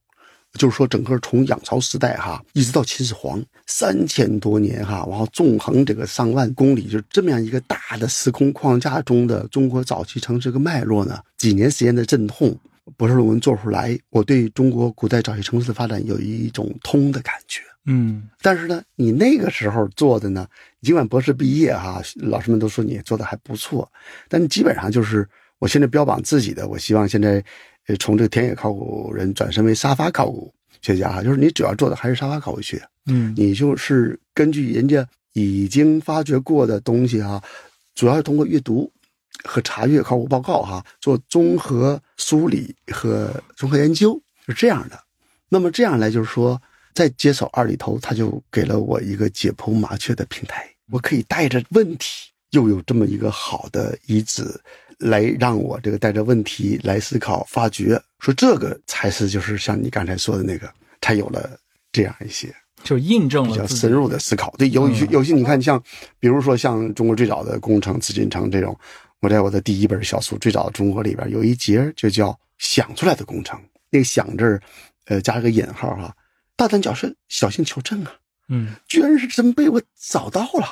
就是说整个从仰韶时代哈一直到秦始皇三千多年哈，然后纵横这个上万公里，就是这么样一个大的时空框架中的中国早期城市这个脉络呢，几年时间的阵痛。博士论文做出来，我对中国古代早期城市的发展有一种通的感觉。嗯但是呢，你那个时候做的呢，尽管博士毕业哈，老师们都说你做的还不错，但基本上就是我现在标榜自己的，我希望现在呃从这个田野考古人转身为沙发考古学家哈，就是你主要做的还是沙发考古学，嗯你就是根据人家已经发掘过的东西哈，主要是通过阅读和查阅考古报告哈，做综合梳理和综合研究，是这样的。那么这样来就是说，在接手二里头，他就给了我一个解剖麻雀的平台，我可以带着问题，又有这么一个好的遗址，来让我这个带着问题来思考发掘，说这个才是就是像你刚才说的那个，才有了这样一些。就印证了比较深入的思考。对，有些嗯有些你看像，比如说像中国最早的工程紫禁城这种，我在我的第一本小书《最早的中国》里边有一节就叫“想出来的工程”，那个“想”字儿，呃，加了个引号哈，大胆假设，小心求证啊，嗯居然是真被我找到了。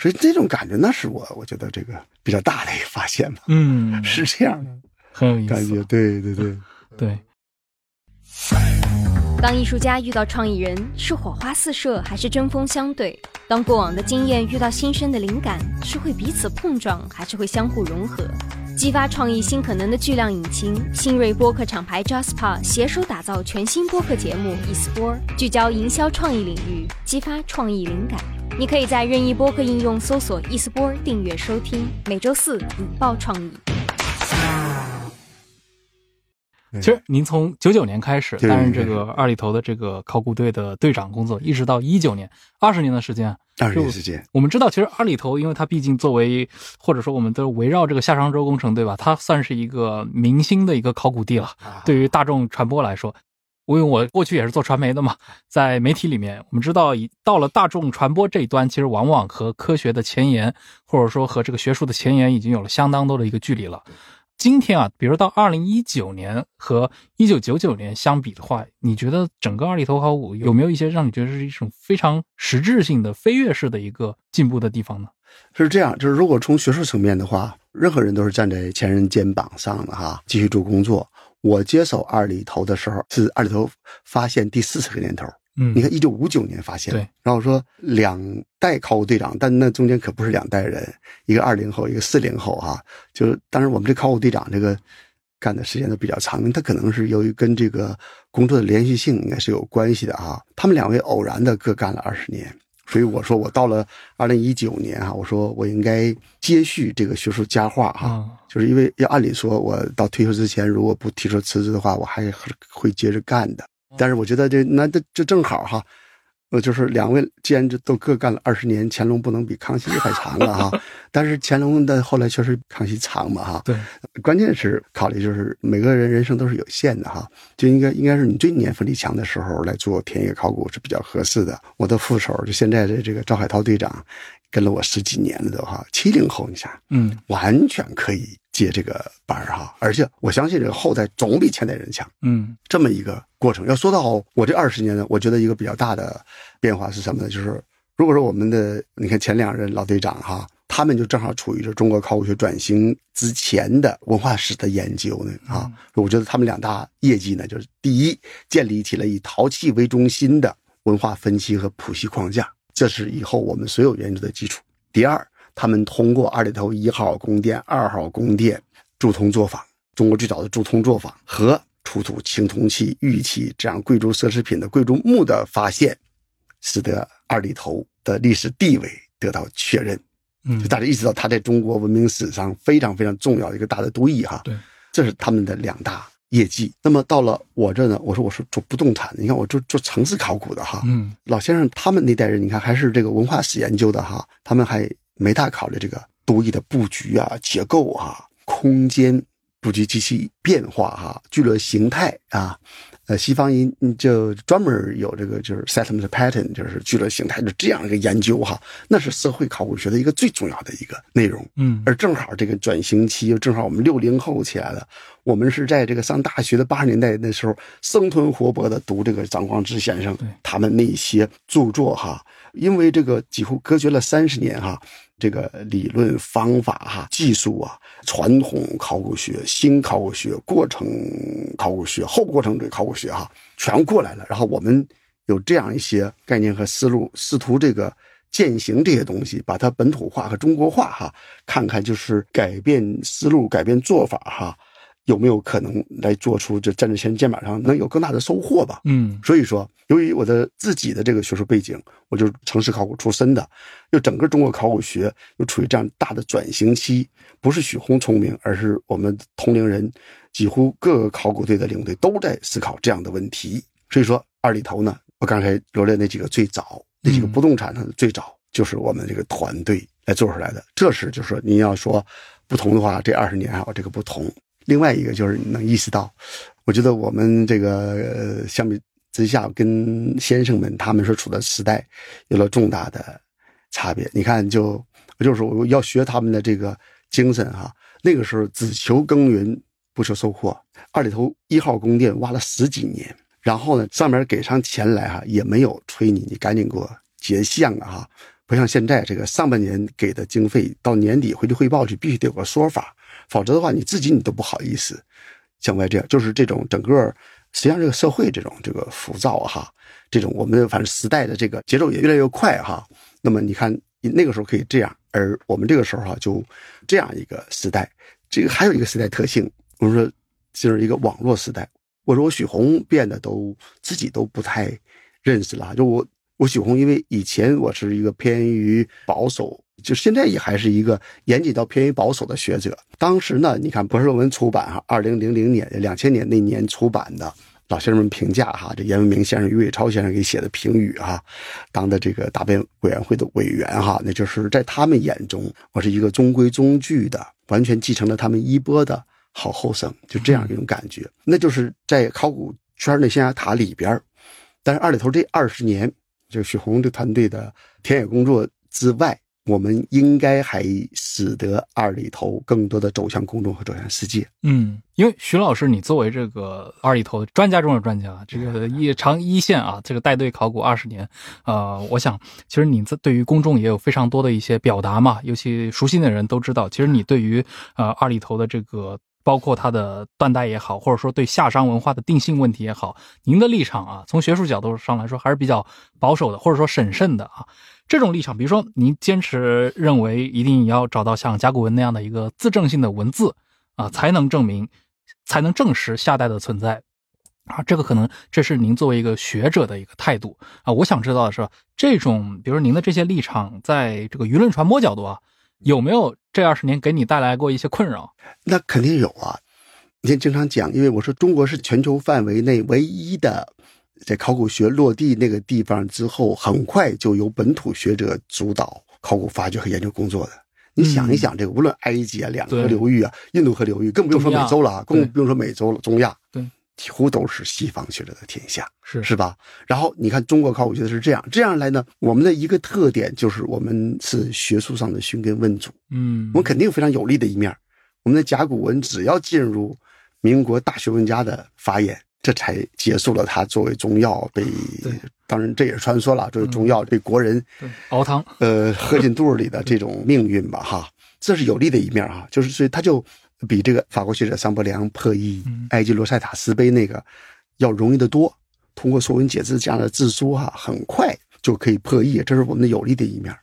所以这种感觉，那是我我觉得这个比较大的一个发现吧，嗯 <laughs> 是这样的很有意思感觉。思，对对对。对。当艺术家遇到创意人，是火花四射还是针锋相对？当过往的经验遇到新生的灵感，是会彼此碰撞还是会相互融合？激发创意新可能的巨量引擎，新锐播客厂牌 j a s p e r 携手打造全新播客节目 eSport，聚焦营销创意领域，激发创意灵感。你可以在任意播客应用搜索 eSport 订阅收听，每周四引爆创意。其实您从九九年开始担任这个二里头的这个考古队的队长工作，一直到一九年，二十年的时间。二十年时间，我们知道，其实二里头，因为它毕竟作为或者说我们都围绕这个夏商周工程，对吧？它算是一个明星的一个考古地了。对于大众传播来说，因为我过去也是做传媒的嘛，在媒体里面，我们知道，以到了大众传播这一端，其实往往和科学的前沿，或者说和这个学术的前沿，已经有了相当多的一个距离了。今天啊，比如到二零一九年和一九九九年相比的话，你觉得整个二里头考古有没有一些让你觉得是一种非常实质性的飞跃式的一个进步的地方呢？是这样，就是如果从学术层面的话，任何人都是站在前人肩膀上的哈，继续做工作。我接手二里头的时候是二里头发现第四十个年头，嗯你看一九五九年发现，对，然后说两代考古队长，但那中间可不是两代人，一个二零后，一个四零后哈，就是当然我们这考古队长这个干的时间都比较长，他可能是由于跟这个工作的连续性应该是有关系的哈。他们两位偶然的各干了二十年。所以我说，我到了二零一九年哈，我说我应该接续这个学术佳话哈，啊就是因为要按理说，我到退休之前如果不提出辞职的话，我还会接着干的。但是我觉得这那这这正好哈，呃，就是两位既然这都各干了二十年，乾隆不能比康熙还长了哈。<laughs> 但是乾隆的后来确实比康熙长嘛哈。对，关键是考虑就是每个人人生都是有限的哈，就应该应该是你最年富力强的时候来做田野考古是比较合适的。我的副手就现在的这个赵海涛队长，跟了我十几年了都哈，七零后你想，嗯完全可以接这个班儿哈，而且我相信这个后代总比前代人强。嗯这么一个过程。要说到我这二十年呢，我觉得一个比较大的变化是什么呢？就是如果说我们的你看前两任老队长哈，他们就正好处于这中国考古学转型之前的文化史的研究呢啊，我觉得他们两大业绩呢，就是第一，建立起了以陶器为中心的文化分析和谱系框架，这是以后我们所有研究的基础。第二，他们通过二里头一号宫殿、二号宫殿铸铜作坊，中国最早的铸铜作坊和出土青铜器、玉器这样贵族奢侈品的贵族墓的发现，使得二里头的历史地位得到确认。嗯就大家意识到它在中国文明史上非常非常重要的一个大的都邑哈。对，这是他们的两大业绩。那么到了我这呢，我说我是做不动产的，你看我做做城市考古的哈。嗯老先生他们那代人，你看还是这个文化史研究的哈，他们还没大考虑这个都邑的布局啊、结构啊、空间布局及其变化哈、聚落形态啊。呃，西方人就专门有这个就是 settlement pattern，就是聚落形态的这样一个研究哈，那是社会考古学的一个最重要的一个内容。嗯而正好这个转型期，又正好我们六零后起来了，我们是在这个上大学的八十年代那时候生吞活剥的读这个张光直先生他们那些著作哈，因为这个几乎隔绝了三十年哈，这个理论方法哈、技术啊、传统考古学、新考古学、过程考古学、后过程的考古学哈，全过来了。然后我们有这样一些概念和思路，试图这个践行这些东西，把它本土化和中国化哈，看看就是改变思路、改变做法哈，有没有可能来做出这站在前人肩膀上能有更大的收获吧？嗯所以说，由于我的自己的这个学术背景，我就是城市考古出身的，又整个中国考古学又处于这样大的转型期，不是许宏聪明，而是我们同龄人，几乎各个考古队的领队都在思考这样的问题。所以说，二里头呢，我刚才罗列那几个最早那几个不动产上的，最早就是我们这个团队来做出来的。这是就是说，您要说不同的话，这二十年还有这个不同。另外一个就是你能意识到，我觉得我们这个相比之下，跟先生们他们所处的时代有了重大的差别。你看就，就是我要学他们的这个精神哈。那个时候只求耕耘不求收获，二里头一号宫殿挖了十几年，然后呢上面给上钱来哈，也没有催你，你赶紧给我结项啊哈。不像现在这个上半年给的经费，到年底回去汇报去，必须得有个说法，否则的话你自己你都不好意思向外这样。就是这种整个实际上这个社会这种这个浮躁哈，这种我们反正时代的这个节奏也越来越快哈。那么你看那个时候可以这样，而我们这个时候哈就这样一个时代，这个还有一个时代特性，我们说就是一个网络时代。我说我许宏变得都自己都不太认识了，就我。我许宏，因为以前我是一个偏于保守，就现在也还是一个严谨到偏于保守的学者。当时呢，你看博士论文出版哈，二零零零年、两千年那年出版的，老先生们评价哈，这严文明先生、于伟超先生给写的评语哈，当的这个答辩委员会的委员哈，那就是在他们眼中，我是一个中规中矩的，完全继承了他们衣钵的好后生，就这样一种感觉。那就是在考古圈的象牙塔里边，但是二里头这二十年。就许宏这团队的田野工作之外，我们应该还使得二里头更多的走向公众和走向世界。嗯，因为徐老师，你作为这个二里头专家中的专家，这个一长一线啊，这个带队考古二十年，呃，我想其实你在对于公众也有非常多的一些表达嘛，尤其熟悉的人都知道，其实你对于呃二里头的这个。包括它的断代也好，或者说对夏商文化的定性问题也好，您的立场啊，从学术角度上来说还是比较保守的，或者说审慎的啊。这种立场，比如说您坚持认为一定要找到像甲骨文那样的一个自证性的文字啊，才能证明，才能证实夏代的存在啊。这个可能这是您作为一个学者的一个态度啊。我想知道的是，这种比如说您的这些立场，在这个舆论传播角度啊。有没有这二十年给你带来过一些困扰？那肯定有啊！你先经常讲，因为我说中国是全球范围内唯一的在考古学落地那个地方之后，很快就由本土学者主导考古发掘和研究工作的。你想一想，这个无论埃及啊、两河流域啊、印度河流域，更不用说美洲了啊，更不用说美洲了，中亚。对。几乎都是西方学者的天下，是是吧？然后你看中国考古学的是这样，这样来呢，我们的一个特点就是我们是学术上的寻根问祖，嗯，我们肯定有非常有利的一面。我们的甲骨文只要进入民国大学问家的法眼，这才结束了它作为中药被，当然这也是传说了，作为中药被国人熬汤，呃，喝进肚里的这种命运吧，哈，这是有利的一面哈，就是所以他就。比这个法国学者桑伯良破译埃及罗塞塔石碑那个要容易得多。通过《说文解字》这样的字书，哈，很快就可以破译。这是我们的有利的一面。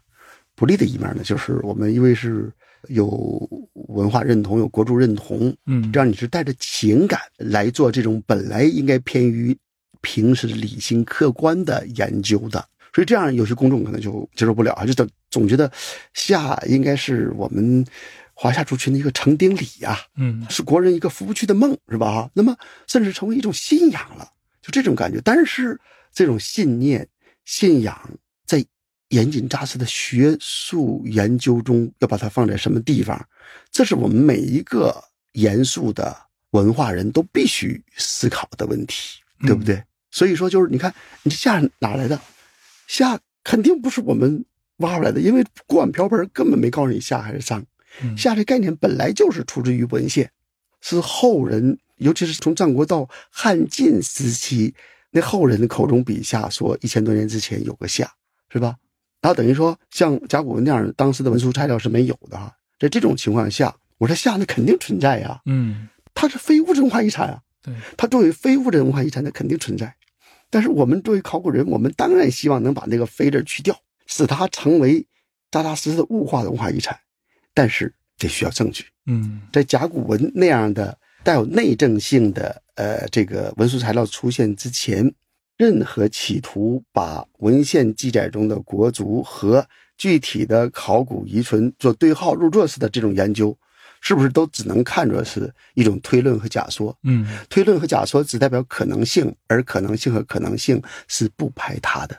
不利的一面呢，就是我们因为是有文化认同、有国族认同，嗯，这样你是带着情感来做这种本来应该偏于平时理性客观的研究的。所以这样有些公众可能就接受不了，就总总觉得夏应该是我们。华夏族群的一个成丁礼呀，嗯，是国人一个不去的梦，是吧？那么甚至成为一种信仰了，就这种感觉。但是这种信念、信仰，在严谨扎实的学术研究中，要把它放在什么地方？这是我们每一个严肃的文化人都必须思考的问题，对不对？所以说，就是你看，你下哪来的？下肯定不是我们挖出来的，因为锅碗瓢盆根本没告诉你下还是商。夏这概念本来就是出自于文献，是后人，尤其是从战国到汉晋时期，那后人的口中笔下说一千多年之前有个夏，是吧？然后等于说像甲骨文那样当时的文书材料是没有的哈。在这种情况下，我说夏那肯定存在呀，嗯，它是非物质文化遗产啊，对，它作为非物质文化遗产，它肯定存在。但是我们作为考古人，我们当然希望能把那个“非”字去掉，使它成为扎扎实实的物化的文化遗产。但是这需要证据。嗯，在甲骨文那样的带有内证性的呃这个文书材料出现之前，任何企图把文献记载中的国族和具体的考古遗存做对号入座式的这种研究，是不是都只能看作是一种推论和假说？嗯，推论和假说只代表可能性，而可能性和可能性是不排他的。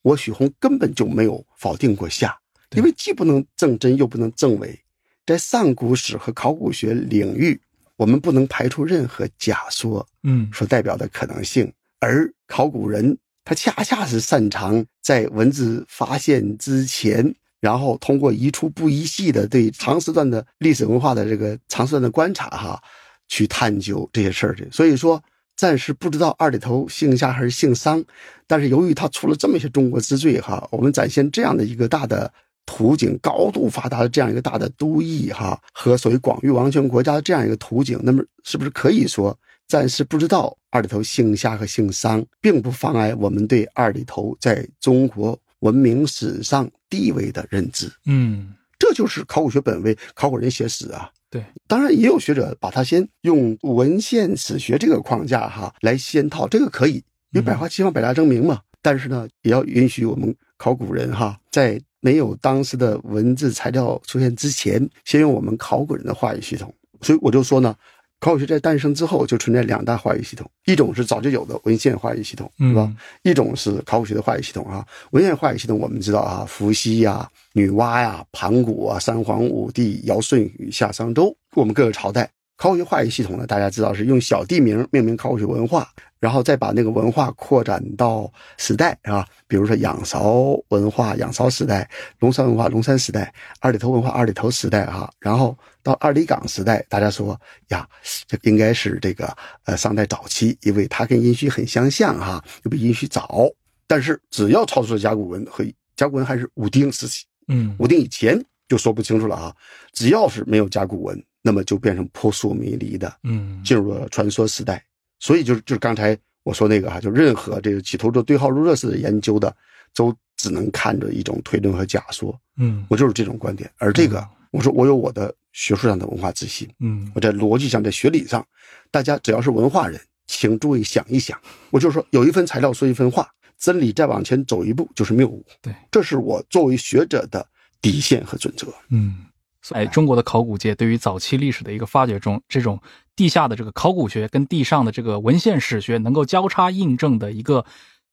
我许宏根本就没有否定过夏。因为既不能证真，又不能证伪，在上古史和考古学领域，我们不能排除任何假说，嗯，所代表的可能性。而考古人他恰恰是擅长在文字发现之前，然后通过一出不一系的对长时段的历史文化的这个长时段的观察，哈，去探究这些事儿去。所以说，暂时不知道二里头姓夏还是姓商，但是由于他出了这么些中国之最，哈，我们展现这样的一个大的。图景高度发达的这样一个大的都邑哈，和所谓广域王权国家的这样一个图景，那么是不是可以说，暂时不知道二里头姓夏和姓商，并不妨碍我们对二里头在中国文明史上地位的认知？嗯，这就是考古学本位，考古人写史啊。对，当然也有学者把它先用文献史学这个框架哈来先套，这个可以，因为百花齐放，百家争鸣嘛。但是呢，也要允许我们考古人哈在。没有当时的文字材料出现之前，先用我们考古人的话语系统。所以我就说呢，考古学在诞生之后就存在两大话语系统，一种是早就有的文献话语系统，是吧？一种是考古学的话语系统啊。文献话语系统我们知道啊，伏羲呀、女娲呀、盘古啊、三皇五帝、尧舜禹夏商周，我们各个朝代考古学话语系统呢，大家知道是用小地名命名考古学文化，然后再把那个文化扩展到时代啊，比如说仰韶文化，仰韶时代；龙山文化，龙山时代；二里头文化，二里头时代哈。然后到二里岗时代，大家说呀，这应该是这个呃商代早期，因为它跟殷墟很相像哈，又比殷墟早。但是只要超出了甲骨文和甲骨文还是武丁时期，嗯武丁以前就说不清楚了啊。只要是没有甲骨文，那么就变成扑朔迷离的，嗯进入了传说时代。所以就是就是刚才我说那个哈、就任何这个企图做对号入座式的研究的，都只能看着一种推论和假说。嗯我就是这种观点。而这个嗯，我说我有我的学术上的文化自信，嗯我在逻辑上，在学理上，大家只要是文化人，请注意想一想。我就说有一份材料说一分话，真理再往前走一步就是谬误。对，这是我作为学者的底线和准则。嗯。哎，中国的考古界对于早期历史的一个发掘中，这种地下的这个考古学跟地上的这个文献史学能够交叉印证的一个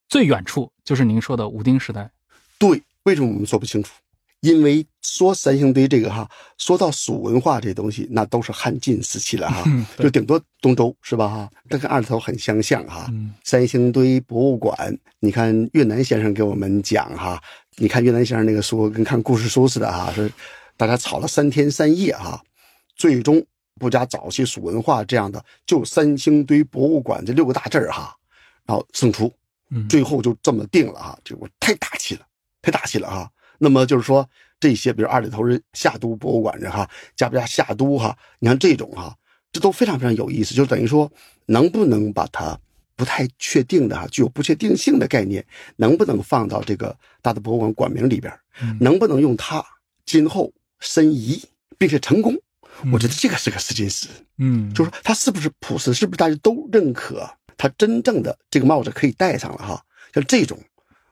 最远处，就是您说的武丁时代。对，为什么我们说不清楚？因为说三星堆这个哈，说到蜀文化这东西，那都是汉晋时期了哈，嗯 <laughs> 就顶多东周是吧哈？这跟二里头很相像哈。嗯三星堆博物馆，你看越南先生给我们讲哈，你看越南先生那个书跟看故事书似的哈，是大家吵了三天三夜哈，最终不加早期蜀文化这样的，就三星堆博物馆这六个大字儿哈，然后胜出，嗯，最后就这么定了哈，这我太大气了，太大气了哈。那么就是说这些，比如二里头人夏都博物馆人哈，加不加夏都哈？你看这种哈，这都非常非常有意思，就等于说能不能把它不太确定的哈，具有不确定性的概念，能不能放到这个大的博物馆馆名里边能不能用它今后申遗，并且成功？嗯我觉得这个是个试金石。嗯，就是说他是不是普世，是不是大家都认可，他真正的这个帽子可以戴上了哈。像这种，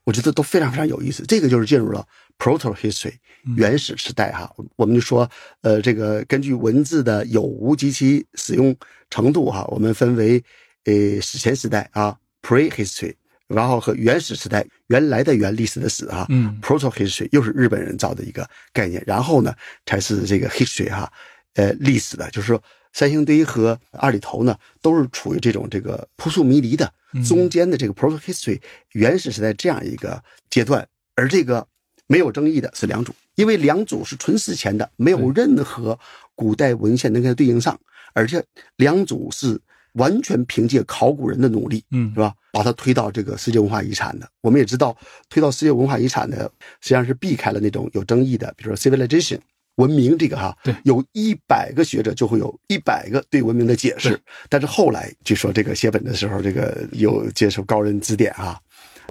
我觉得都非常非常有意思。这个就是进入了 proto history 嗯原始时代哈。我我们就说，呃，这个根据文字的有无及其使用程度哈，我们分为呃史前时代啊 pre history，然后和原始时代原来的原历史的史啊，嗯。Proto history 又是日本人造的一个概念，然后呢才是这个 history 哈，呃，历史的，就是说三星堆和二里头呢都是处于这种这个扑朔迷离的嗯中间的这个 proto history 原始时代这样一个阶段，而这个没有争议的是两组，因为两组是纯史前的，没有任何古代文献能跟它对应上，而且两组是完全凭借考古人的努力，嗯是吧？把它推到这个世界文化遗产的。我们也知道，推到世界文化遗产的，实际上是避开了那种有争议的，比如说 civilization 文明这个哈，对有一百个学者就会有一百个对文明的解释。但是后来据说这个写本的时候，这个有接受高人指点啊，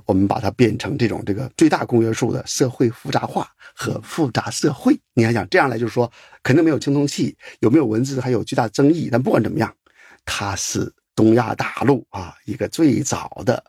我们把它变成这种这个最大公约数的社会复杂化和复杂社会。你想想，这样来就是说，肯定没有青铜器，有没有文字还有巨大争议。但不管怎么样，它是东亚大陆啊一个最早的，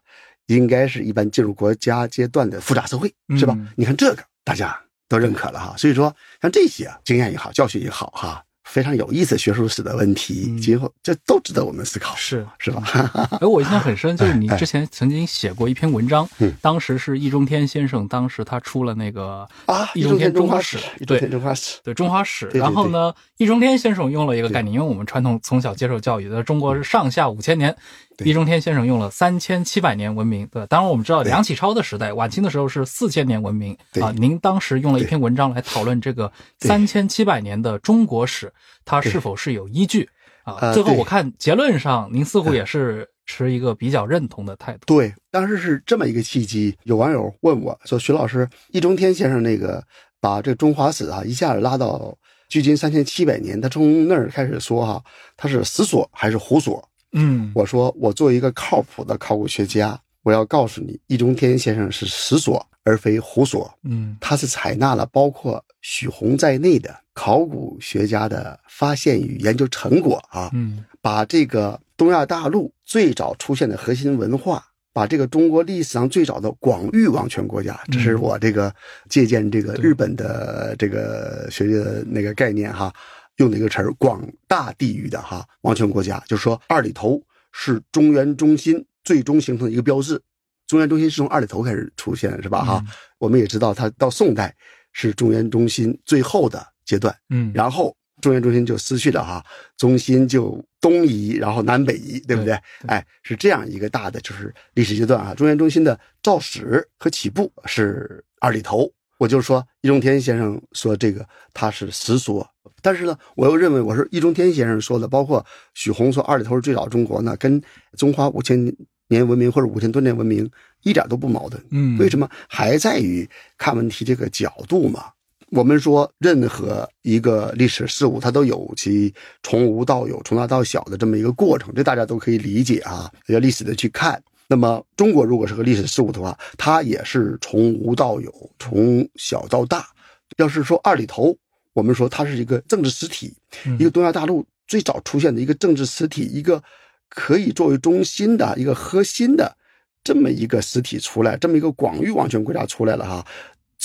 应该是一般进入国家阶段的复杂社会，是吧？嗯你看这个大家都认可了哈，所以说像这些啊经验也好，教训也好哈，非常有意思学术史的问题，嗯。今后这都值得我们思考，是。是吧？<laughs> 哎，我印象很深，<laughs> 就是你之前曾经写过一篇文章，嗯。当时是易中天先生，当时他出了那个啊，易中天中华史，，对天中华史，对中华史。然后呢，易中天先生用了一个概念，因为我们传统从小接受教育的中国是上下五千年，易中天先生用了三千七百年文明。对，当然我们知道梁启超的时代，晚清的时候是四千年文明啊。您当时用了一篇文章来讨论这个三千七百年的中国史，它是否是有依据啊？最后我看结论上，您似乎也是持一个比较认同的态度。对，当时是这么一个契机，有网友问我说：“徐老师，易中天先生那个把这中华史啊一下子拉到距今三千七百年，他从那儿开始说哈，他是死锁还是胡锁？”嗯，我说，我作为一个靠谱的考古学家，我要告诉你，易中天先生是死锁而非胡锁，嗯。他是采纳了包括许宏在内的考古学家的发现与研究成果啊，嗯。把这个东亚大陆最早出现的核心文化，把这个中国历史上最早的广域王权国家，这是我这个借鉴这个日本的这个学界的那个概念哈，用的一个词儿“广大地域的哈王权国家”，就是说二里头是中原中心最终形成的一个标志。中原中心是从二里头开始出现，是吧？哈、我们也知道，它到宋代是中原中心最后的阶段。嗯，然后中原中心就失去了哈，中心就东移，然后南北移，对不对？哎，是这样一个大的就是历史阶段啊。中原中心的肇始和起步是二里头，我就说易中天先生说这个他是实说，但是呢，我又认为我是易中天先生说的，包括许宏说二里头是最早中国呢，跟中华五千年文明或者五千多年文明一点都不矛盾。嗯，为什么？还在于看问题这个角度嘛。我们说，任何一个历史事物，它都有其从无到有、从大到小的这么一个过程，这大家都可以理解啊。要历史的去看。那么，中国如果是个历史事物的话，它也是从无到有、从小到大。要是说二里头，我们说它是一个政治实体，一个东亚大陆最早出现的一个政治实体，一个可以作为中心的一个核心的这么一个实体出来，这么一个广域王权国家出来了哈。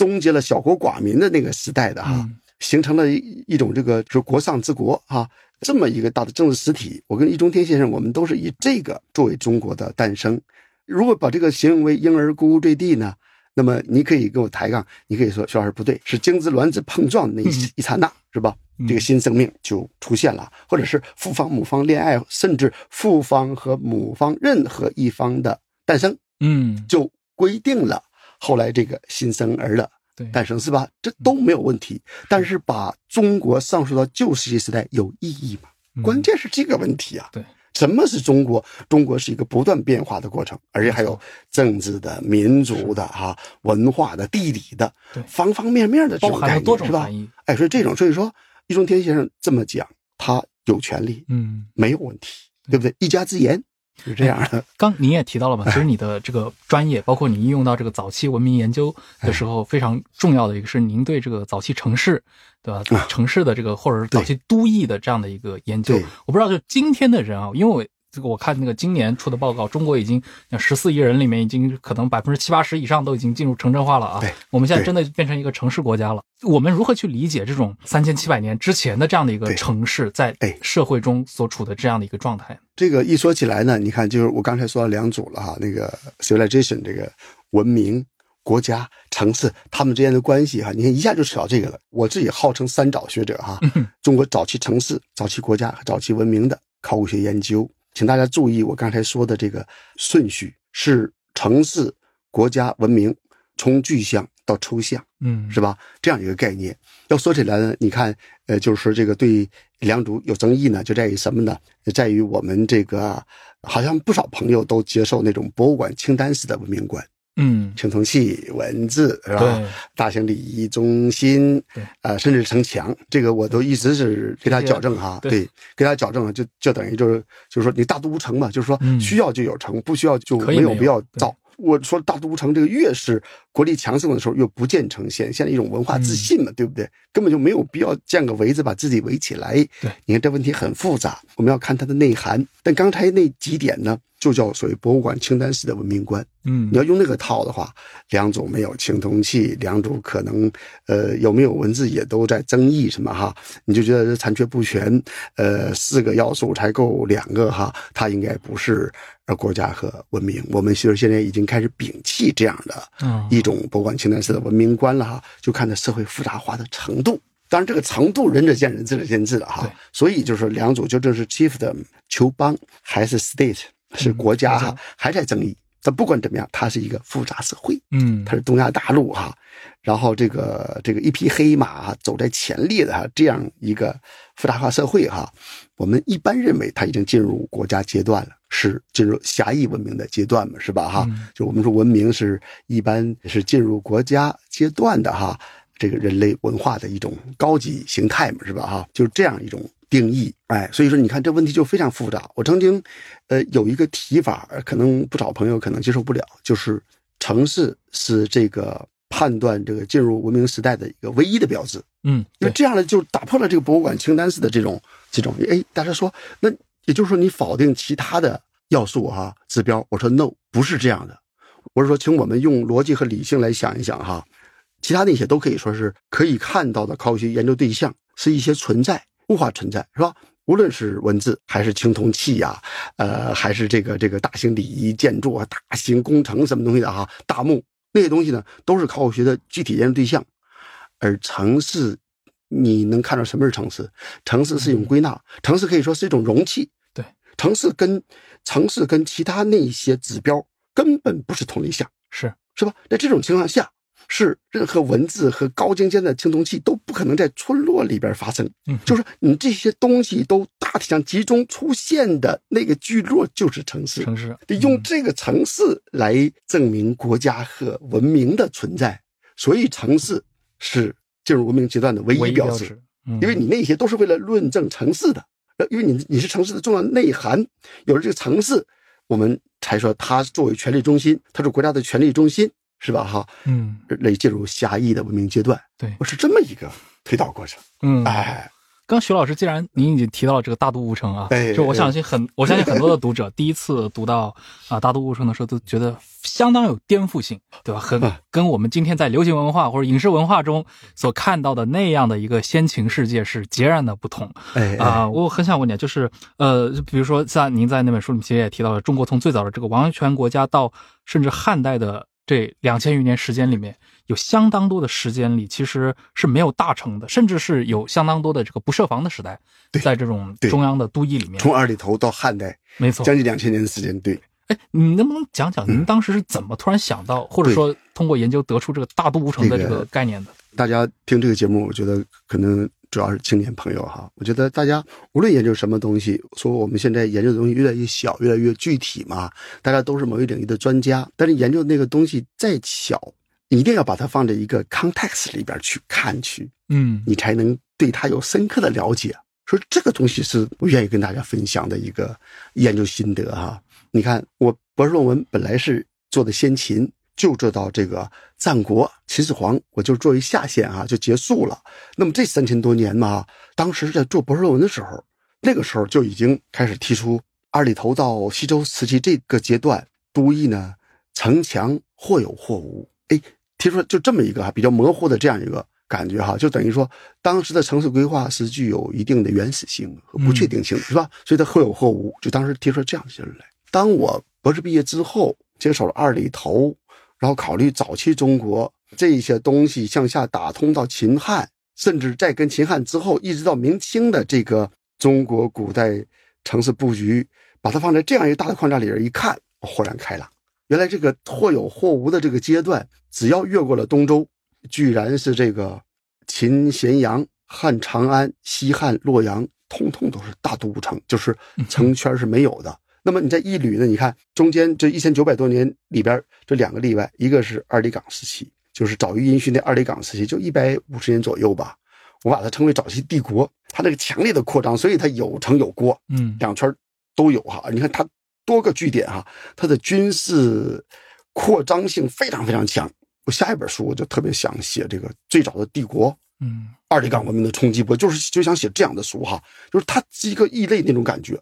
终结了小国寡民的那个时代的哈，形成了一一种这个就是国丧之国哈，这么一个大的政治实体。我跟易中天先生，我们都是以这个作为中国的诞生。如果把这个形容为婴儿咕咕坠地呢，那么你可以跟我抬杠，你可以说徐老师不对，是精子卵子碰撞那一一刹那，是吧？这个新生命就出现了，或者是父方母方恋爱，甚至父方和母方任何一方的诞生，嗯，就规定了。后来这个新生儿的诞生是吧？这都没有问题。但是把中国上溯到旧石器时代有意义吗？关键是这个问题啊。对，什么是中国？中国是一个不断变化的过程，而且还有政治的、民族的、哈文化的、地理的，方方面面的这种概念是吧？哎，所以这种，所以说易中天先生这么讲，他有权利，嗯，没有问题，对不对？一家之言。是这样的，刚您也提到了嘛，其实你的这个专业，包括你应用到这个早期文明研究的时候，非常重要的一个是您对这个早期城市，对吧？城市的这个或者是早期都邑的这样的一个研究。我不知道，就今天的人啊，因为。这个我看那个今年出的报告，中国已经十四亿人里面，已经可能百分之七八十以上都已经进入城镇化了啊。我们现在真的变成一个城市国家了。我们如何去理解这种三千七百年之前的这样的一个城市在社会中所处的这样的一个状态？这个一说起来呢，你看，就是我刚才说了两组了哈，那个 civilization 这个文明、国家、城市，他们之间的关系哈，你看一下就扯到这个了。我自己号称三早学者哈，中国早期城市、早期国家和早期文明的考古学研究。请大家注意，我刚才说的这个顺序是城市、国家、文明，从具象到抽象，嗯，是吧？这样一个概念。要说起来呢，你看，呃，就是说这个对良渚有争议呢，就在于什么呢？在于我们这个好像不少朋友都接受那种博物馆清单式的文明观。嗯，青铜器、文字是吧？大型礼仪中心，呃，甚至城墙，这个我都一直是给他矫正哈。对，给他矫正，就就等于就是就是说，你大都无城嘛，就是说需要就有城，不需要就没有必要造。我说大都无城，这个越是国力强盛的时候，越不见城，显现在一种文化自信嘛，对不对？根本就没有必要建个围子把自己围起来。对，你看这问题很复杂，我们要看它的内涵。但刚才那几点呢？就叫所谓博物馆清单式的文明观。嗯，你要用那个套的话，两组没有青铜器，两组可能呃有没有文字也都在争议什么哈，你就觉得残缺不全，呃四个要素才够两个哈，它应该不是呃国家和文明。我们其实现在已经开始摒弃这样的一种博物馆清单式的文明观了哈，就看它社会复杂化的程度。当然这个程度仁者见仁，智者见智了哈。所以就是说良渚究竟是 chiefdom 酋邦还是 state？是国家哈，还在争议。但不管怎么样，它是一个复杂社会，嗯，它是东亚大陆哈，然后这个这个一匹黑马走在前列的哈，这样一个复杂化社会哈，我们一般认为它已经进入国家阶段了，是进入狭义文明的阶段嘛，是吧哈？就我们说文明是一般是进入国家阶段的哈，这个人类文化的一种高级形态嘛，是吧哈？就是这样一种。定义，哎，所以说你看这问题就非常复杂。我曾经，呃，有一个提法，可能不少朋友可能接受不了，就是城市是这个判断这个进入文明时代的一个唯一的标志。嗯，因为这样呢，就打破了这个博物馆清单式的这种这种。哎，大家说，那也就是说你否定其他的要素哈指标？我说 no，不是这样的。我是说，请我们用逻辑和理性来想一想哈，其他那些都可以说是可以看到的考古学研究对象，是一些存在。物化存在是吧？无论是文字还是青铜器呀，呃，还是这个这个大型礼仪建筑啊、大型工程什么东西的哈，大墓那些东西呢，都是考古学的具体研究对象。而城市你能看到什么是城市？城市是一种归纳，城市可以说是一种容器。对，城市跟城市跟其他那些指标根本不是同一项，是是吧？在这种情况下，是任何文字和高精尖的青铜器都不可能在村落里边发生。嗯就是你这些东西都大体上集中出现的那个聚落就是城市。城市，得用这个城市来证明国家和文明的存在，所以城市是进入文明阶段的唯唯一标志。因为你那些都是为了论证城市的，呃因为你你是城市的重要内涵，有了这个城市，我们才说它作为权力中心，它是国家的权力中心，是吧？哈，嗯类进入狭义的文明阶段，对我是这么一个推导过程。嗯，哎，刚徐老师，既然您已经提到了这个大都无城啊，哎就我相信很，我相信很多的读者第一次读到啊大都无城的时候，都觉得相当有颠覆性，对吧？很啊跟我们今天在流行文化或者影视文化中所看到的那样的一个先秦世界是截然的不同哎啊、我很想问你，就是呃，就比如说像您在那本书里其实也提到了，中国从最早的这个王权国家到甚至汉代的这两千余年时间里面，有相当多的时间里其实是没有大成的，甚至是有相当多的这个不设防的时代，在这种中央的都邑里面，从二里头到汉代，没错。将近两千年的时间，对。哎，你能不能讲讲您当时是怎么突然想到，或者说通过研究得出这个大都无城的这个这个概念的？大家听这个节目，我觉得可能主要是青年朋友哈。我觉得大家无论研究什么东西，说我们现在研究的东西越来越小，越来越具体嘛，大家都是某一领域的专家，但是研究那个东西再小，你一定要把它放在一个 context 里边去看去，嗯你才能对它有深刻的了解。所以这个东西是我愿意跟大家分享的一个研究心得哈。你看，我博士论文本来是做的先秦，就做到这个战国秦始皇，我就作为下线啊，就结束了。那么这三千多年嘛，当时在做博士论文的时候，那个时候就已经开始提出二里头到西周时期这个阶段，都邑呢城墙或有或无。哎，提出就这么一个哈比较模糊的这样一个感觉哈，就等于说当时的城市规划是具有一定的原始性和不确定性，是吧？所以它或有或无，就当时提出了这样的结论来。当我博士毕业之后，接手了二里头，然后考虑早期中国这些东西向下打通到秦汉，甚至在跟秦汉之后一直到明清的这个中国古代城市布局，把它放在这样一个大的框架里边一看，豁然开朗。原来这个或有或无的这个阶段，只要越过了东周，居然是这个秦咸阳、汉长安、西汉洛阳，通通都是大都城，就是城圈是没有的。那么你在一捋呢？你看中间这一千九百多年里边这两个例外，一个是二里岗时期，就是早于殷墟那二里岗时期，就一百五十年左右吧。我把它称为早期帝国，它这个强烈的扩张，所以它有城有国，嗯两圈都有哈。你看它多个据点哈，它的军事扩张性非常非常强。我下一本书我就特别想写这个最早的帝国嗯二里岗文明的冲击波，就是就想写这样的书哈，就是它是一个异类那种感觉，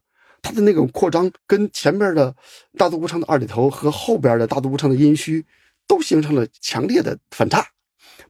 它的那种扩张跟前边的大都无城的二里头和后边的大都无城的殷墟都形成了强烈的反差。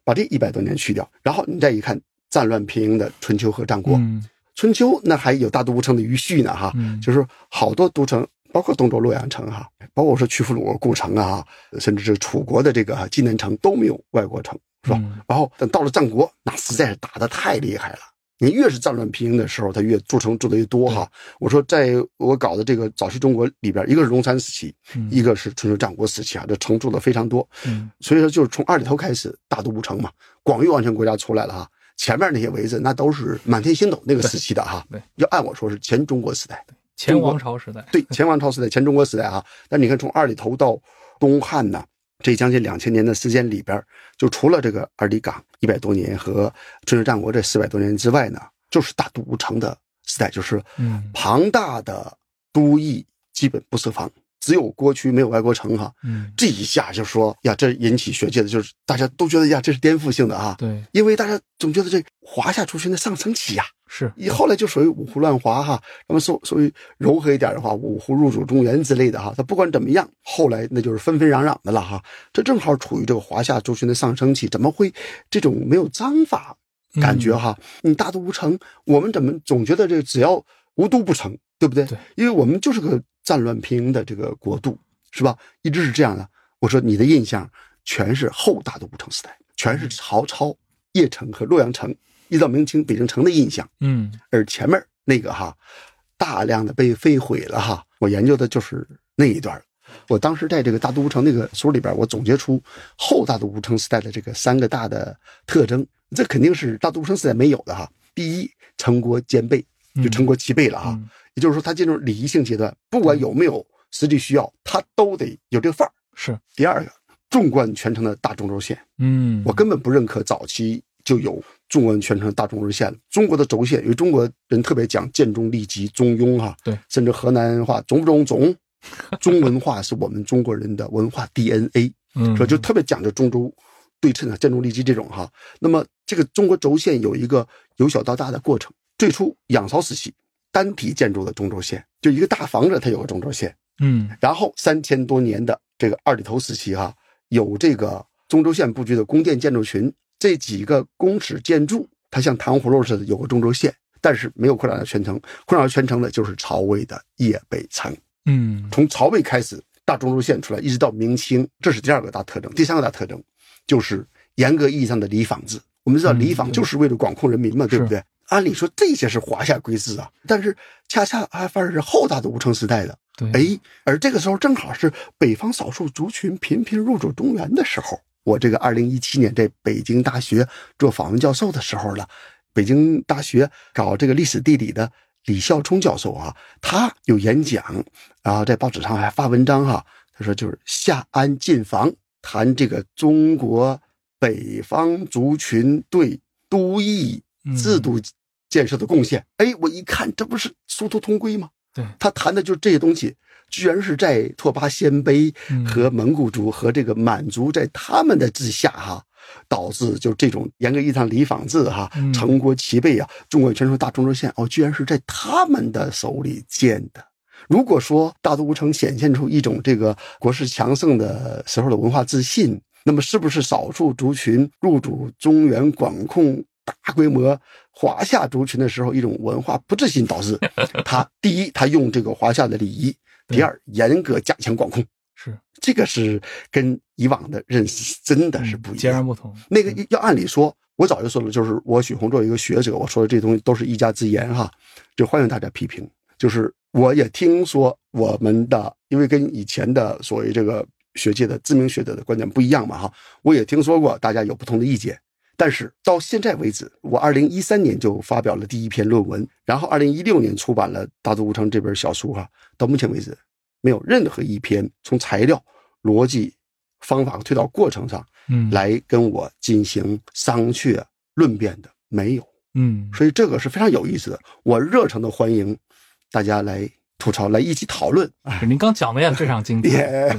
把这一百多年去掉，然后你再一看战乱频营的春秋和战国，嗯春秋那还有大都无城的余绪呢哈，嗯就是好多都城，包括东周洛阳城哈，包括说曲阜鲁故城啊，甚至是楚国的这个济南城都没有外国城，是吧？嗯然后等到了战国，那实在是打的太厉害了。你越是战乱频营的时候，他越筑城筑的越多哈。我说，在我搞的这个早期中国里边，一个是龙山时期，嗯一个是春秋战国时期啊，这城筑的非常多。嗯所以说，就是从二里头开始，大都无城嘛，广域王权国家出来了哈。前面那些围子，那都是满天星斗那个时期的哈。对，要按我说是前中国时代。前王朝时代，对，前王朝时代、前中国时代啊。但你看，从二里头到东汉呢，这将近两千年的时间里边，就除了这个二里岗一百多年和春秋战国这四百多年之外呢，就是大都无城的时代，就是嗯。庞大的都邑基本不设防，只有郭区没有外国城哈。嗯这一下就说呀，这引起学界的就是大家都觉得呀，这是颠覆性的啊。对因为大家总觉得这华夏族群的上升期呀、是以后来就属于五胡乱华哈，那么说所谓柔和一点的话，五胡入主中原之类的哈。他不管怎么样，后来那就是纷纷攘攘的了哈。这正好处于这个华夏族群的上升期，怎么会这种没有章法感觉哈？你大都无成，我们怎么总觉得这只要无都不成，对不对？对，因为我们就是个战乱频营的这个国度，是吧？一直是这样的。我说你的印象全是后大都无城时代，全是曹操、邺城和洛阳城一直到明清北京城的印象，嗯而前面那个哈，大量的被废毁了哈。我研究的就是那一段。我当时在这个大都吴城那个书里边，我总结出后大都吴城时代的这个三个大的特征，这肯定是大都吴城时代没有的哈。第一，城国兼备，就成国齐备了啊。嗯。也就是说，他进入礼仪性阶段，不管有没有实际需要，他都得有这个范儿。是。第二个，纵贯全城的大中轴线，嗯。我根本不认可早期就有纵贯全城的大中轴线。了。中国的轴线，因为中国人特别讲建中立基、中庸哈，对，甚至河南话中不中中，<laughs> 中文化是我们中国人的文化 DNA，嗯。说就特别讲究中轴对称啊、建中立基这种哈。那么这个中国轴线有一个由小到大的过程，最初仰韶时期单体建筑的中轴线，就一个大房子它有个中轴线，嗯然后三千多年的这个二里头时期哈、有这个中轴线布局的宫殿建筑群，这几个宫室建筑，它像糖葫芦似的有个中轴线，但是没有扩展到全城。扩展到全城的就是曹魏的叶北城，嗯从曹魏开始大中轴线出来，一直到明清，这是第二个大特征。第三个大特征就是严格意义上的礼坊制。我们知道嗯礼坊就是为了管控人民嘛，对不对？按理说这些是华夏规制啊，但是恰恰还反而是后大的吴城时代的。对哎，而这个时候正好是北方少数族群频频入主中原的时候。我这个二零一七年在北京大学做访问教授的时候了，北京大学搞这个历史地理的李孝冲教授啊，他有演讲，然后在报纸上还发文章哈、他说就是夏安进防，谈这个中国北方族群对都邑制度建设的贡献。哎，我一看，这不是殊途同归吗？对他谈的就是这些东西，居然是在拓跋鲜卑嗯和蒙古族和这个满族在他们的治下哈，导致就这种严格意义上礼坊制哈嗯，城国齐备啊，中国全城大中轴线哦，居然是在他们的手里建的。如果说大都无城显现出一种这个国势强盛的时候的文化自信，那么是不是少数族群入主中原管控大规模华夏族群的时候一种文化不自信导致 <laughs> 他第一他用这个华夏的礼仪，第二严格加强管控，是这个是跟以往的认识真的是不一样。截然不同。那个要按理说，我早就说了，就是我许宏作为一个学者，我说的这东西都是一家之言哈，就欢迎大家批评。就是我也听说我们的，因为跟以前的所谓这个学界的知名学者的观点不一样嘛哈，我也听说过大家有不同的意见。但是到现在为止，我二零一三年就发表了第一篇论文，然后二零一六年出版了《大都吴城》这本小书哈，到目前为止，没有任何一篇从材料、逻辑、方法和推导过程上嗯来跟我进行商榷论辩的，没有。嗯所以这个是非常有意思的，我热诚的欢迎大家来吐槽，来一起讨论。哎，您刚讲的也非常精彩。<laughs> 耶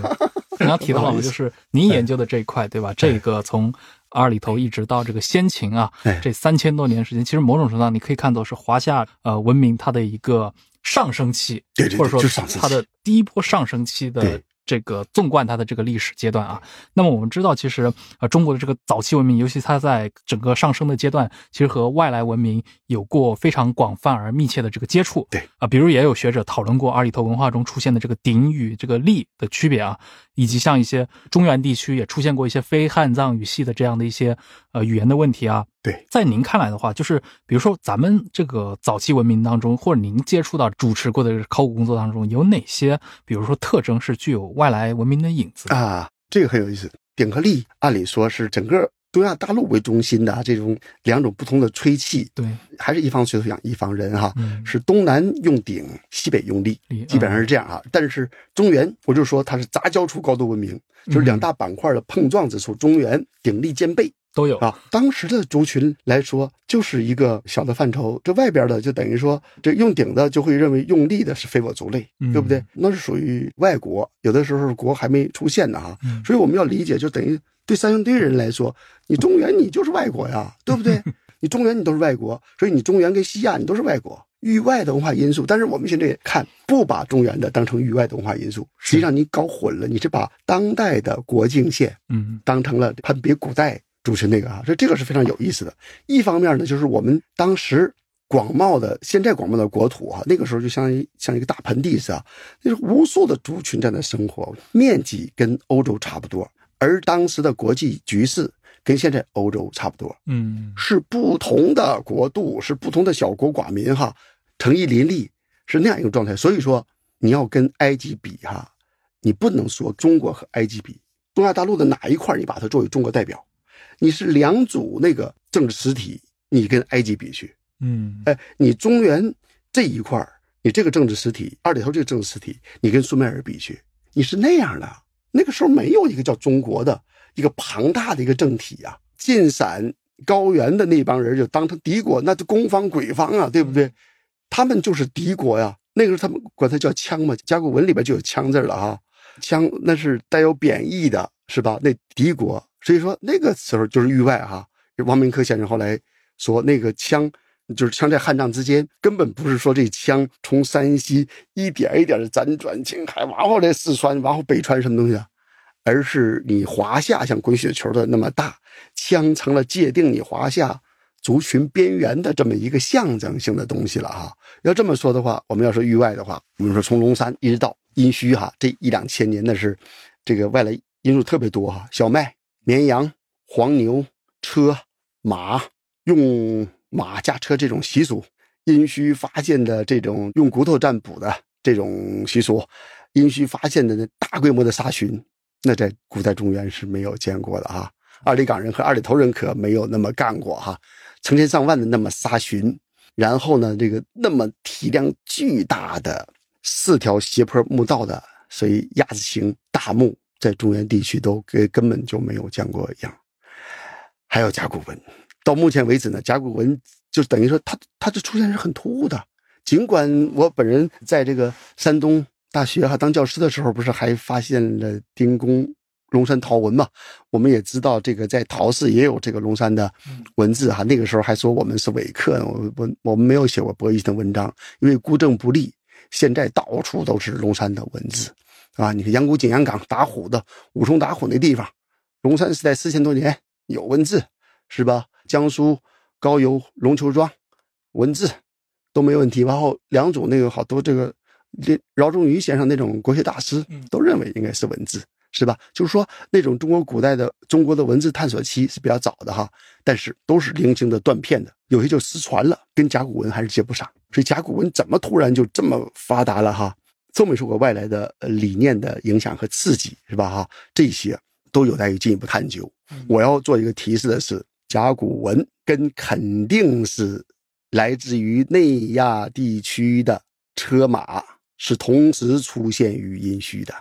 对您刚提到了，就是您研究的这一块，对吧？这个从二里头一直到这个先秦啊哎，这三千多年时间，其实某种程度上你可以看作是华夏呃文明它的一个上升期，对对对或者说它的第一波上升期的对这个纵贯它的这个历史阶段啊。那么我们知道，其实呃中国的这个早期文明，尤其它在整个上升的阶段，其实和外来文明有过非常广泛而密切的这个接触。对啊，比如也有学者讨论过二里头文化中出现的这个鼎与这个立的区别啊，以及像一些中原地区也出现过一些非汉藏语系的这样的一些呃语言的问题啊。对，在您看来的话，就是比如说咱们这个早期文明当中，或者您接触到主持过的考古工作当中，有哪些比如说特征是具有外来文明的影子？啊，这个很有意思。鼎和立按理说是整个东亚大陆为中心的啊这种两种不同的吹气，对，还是一方水土养一方人哈。嗯，是东南用鼎，西北用立立，基本上是这样啊。但是中原，我就说它是杂交出高度文明，就是两大板块的碰撞之处，中原鼎力兼备。都有啊，当时的族群来说，就是一个小的范畴。这外边的就等于说，这用鼎的就会认为用力的是非我族类，嗯对不对？那是属于外国，有的时候国还没出现呢哈。嗯所以我们要理解，就等于对三星堆人来说，你中原你就是外国呀，<laughs> 对不对？你中原你都是外国，所以你中原跟西亚你都是外国。域外的文化因素，但是我们现在也看不把中原的当成域外的文化因素，实际上你搞混了，你是把当代的国境线嗯当成了判别古代主持那个啊，所以这个是非常有意思的。一方面呢，就是我们当时广袤的现在广袤的国土啊，那个时候就相当于像一个大盆地似的，那是无数的族群在那生活，面积跟欧洲差不多，而当时的国际局势。跟现在欧洲差不多，嗯是不同的国度，是不同的小国寡民哈，诚意林立，是那样一个状态。所以说，你要跟埃及比哈，你不能说中国和埃及比，东亚大陆的哪一块你把它作为中国代表，你是两组那个政治实体，你跟埃及比去，嗯哎，你中原这一块儿，你这个政治实体，二里头这个政治实体，你跟苏美尔比去，你是那样的。那个时候没有一个叫中国的一个庞大的一个政体呀、晋陕高原的那帮人就当成敌国，那就攻方鬼方啊，对不对？他们就是敌国呀。那个时候他们管它叫羌嘛，甲骨文里边就有羌字了哈。羌那是带有贬义的，是吧？那敌国，所以说那个时候就是域外哈。王明科先生后来说，那个羌就是羌在汉藏之间，根本不是说这羌从山西一点一点的辗转青海，然后来四川，然后北川什么东西啊，而是你华夏像滚雪球的那么大，羌成了界定你华夏族群边缘的这么一个象征性的东西了哈。要这么说的话，我们要说域外的话，比如说从龙山一直到殷墟哈，这一两千年那是这个外来因素特别多哈，小麦、绵羊、黄牛、车、马，用马驾车这种习俗，殷墟发现的这种用骨头占卜的这种习俗，殷墟发现的那大规模的杀寻，那在古代中原是没有见过的啊。二里岗人和二里头人可没有那么干过哈，成千上万的那么杀寻，然后呢，这个那么体量巨大的四条斜坡墓道的，所以鸭子形大墓在中原地区都根根本就没有见过一样。还有甲骨文，到目前为止呢，甲骨文就等于说它它的出现是很突兀的。尽管我本人在这个山东大学哈当教师的时候，不是还发现了丁公龙山陶文嘛？我们也知道这个在陶寺也有这个龙山的文字哈。那个时候还说我们是伪客，我我我们没有写过博弈的文章，因为孤证不立。现在到处都是龙山的文字啊！你看阳谷景阳冈打虎的武松打虎那地方，龙山时代四千多年有文字是吧？江苏高邮龙球庄文字都没问题。然后良渚那个好多这个饶仲瑜先生那种国学大师都认为应该是文字。是吧？就是说，那种中国古代的中国的文字探索期是比较早的哈，但是都是零星的断片的，有些就失传了，跟甲骨文还是接不上。所以甲骨文怎么突然就这么发达了哈？都没受过外来的呃理念的影响和刺激，是吧哈？这些都有待于进一步探究。我要做一个提示的是，甲骨文跟肯定是来自于内亚地区的车马是同时出现于殷墟的。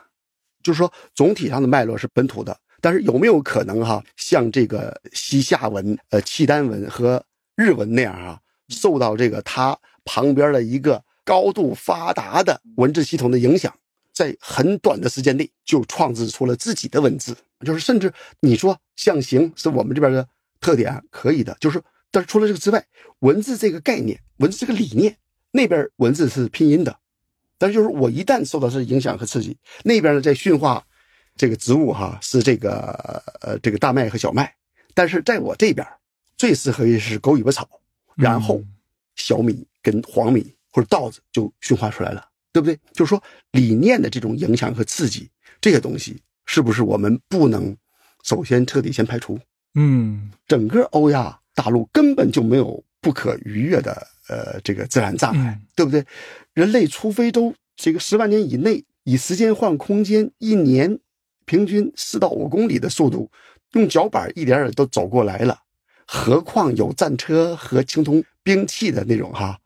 就是说，总体上的脉络是本土的，但是有没有可能哈，像这个西夏文、呃契丹文和日文那样啊，受到这个它旁边的一个高度发达的文字系统的影响，在很短的时间内就创制出了自己的文字？就是甚至你说象形是我们这边的特点，可以的。就是，但是除了这个之外，文字这个概念、文字这个理念，那边文字是拼音的。但是就是我一旦受到这影响和刺激，那边呢在驯化这个植物哈，是这个呃这个大麦和小麦，但是在我这边最适合于是狗尾巴草，然后小米跟黄米或者稻子就驯化出来了，对不对？就是说理念的这种影响和刺激，这些东西是不是我们不能首先彻底先排除？嗯，整个欧亚大陆根本就没有不可逾越的。呃，这个自然障碍，对不对？人类除非都这个十万年以内，以时间换空间，一年平均四到五公里的速度，用脚板一点点都走过来了，何况有战车和青铜兵器的那种哈，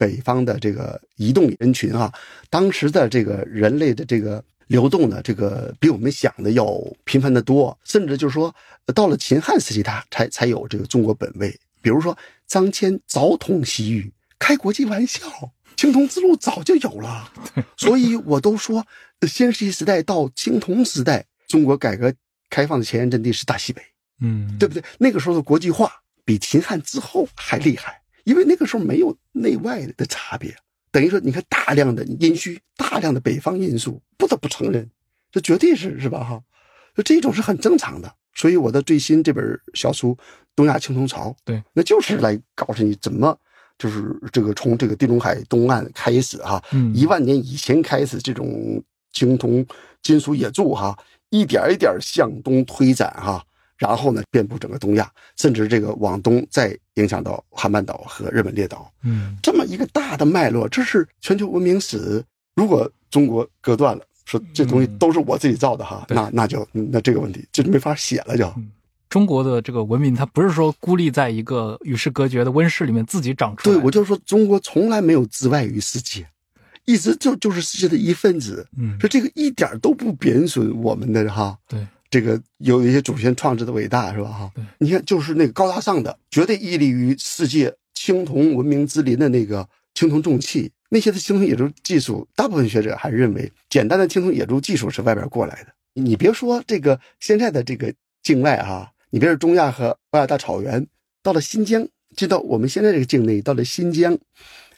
北方的这个移动人群啊，当时的这个人类的这个流动呢，这个比我们想的要频繁的多，甚至就是说，到了秦汉时期，它才才有这个中国本位。比如说，张骞早通西域，开国际玩笑，青铜之路早就有了。<laughs> 所以我都说，新石器时代到青铜时代，中国改革开放的前沿阵地是大西北，嗯，对不对？那个时候的国际化比秦汉之后还厉害，因为那个时候没有内外的差别。等于说，你看大量的殷墟，大量的北方因素，不得不承认，这绝对是是吧？哈，就这种是很正常的。所以我的最新这本小书《东亚青铜潮》，对，那就是来告诉你怎么，就是这个从这个地中海东岸开始哈，嗯一万年以前开始，这种青铜金属冶铸哈，一点一点向东推展哈，然后呢遍布整个东亚，甚至这个往东再影响到韩半岛和日本列岛。嗯这么一个大的脉络，这是全球文明史。如果中国割断了，说这东西都是我自己造的哈，对那那就那这个问题就没法写了就。中国的这个文明，它不是说孤立在一个与世隔绝的温室里面自己长出来对，我就说中国从来没有自外于世界，一直就就是世界的一份子。嗯说这个一点都不贬损我们的哈，对，这个有一些祖先创制的伟大是吧哈？你看就是那个高大上的，绝对屹立于世界青铜文明之林的那个青铜重器，那些的青铜冶铸技术，大部分学者还是认为简单的青铜冶铸技术是外边过来的。你别说这个现在的这个境外哈、你别说中亚和欧亚大草原，到了新疆，就到我们现在这个境内，到了新疆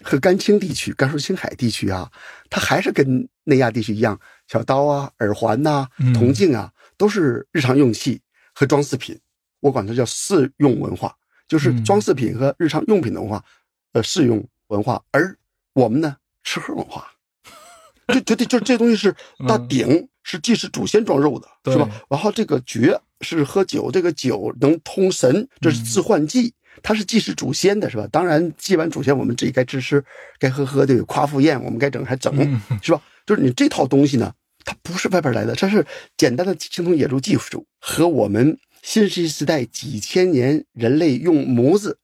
和甘青地区、甘肃青海地区啊，它还是跟内亚地区一样，小刀啊、耳环呐、嗯铜镜啊，都是日常用器和装饰品。我管它叫适用文化，就是嗯装饰品和日常用品的文化，呃，适用文化。而我们呢，吃喝文化，就就就就这东西是大嗯鼎是祭祀祖先装肉的，是吧？然后这个爵是喝酒，这个酒能通神，这是致幻剂，它是祭祀祖先的，是吧？当然，祭完祖先，我们自己该吃吃，该喝喝，对，夸父宴，我们该整还整，嗯是吧？就是你这套东西呢，它不是外边来的，它是简单的青铜冶铸技术和我们新石器时代几千年人类用模子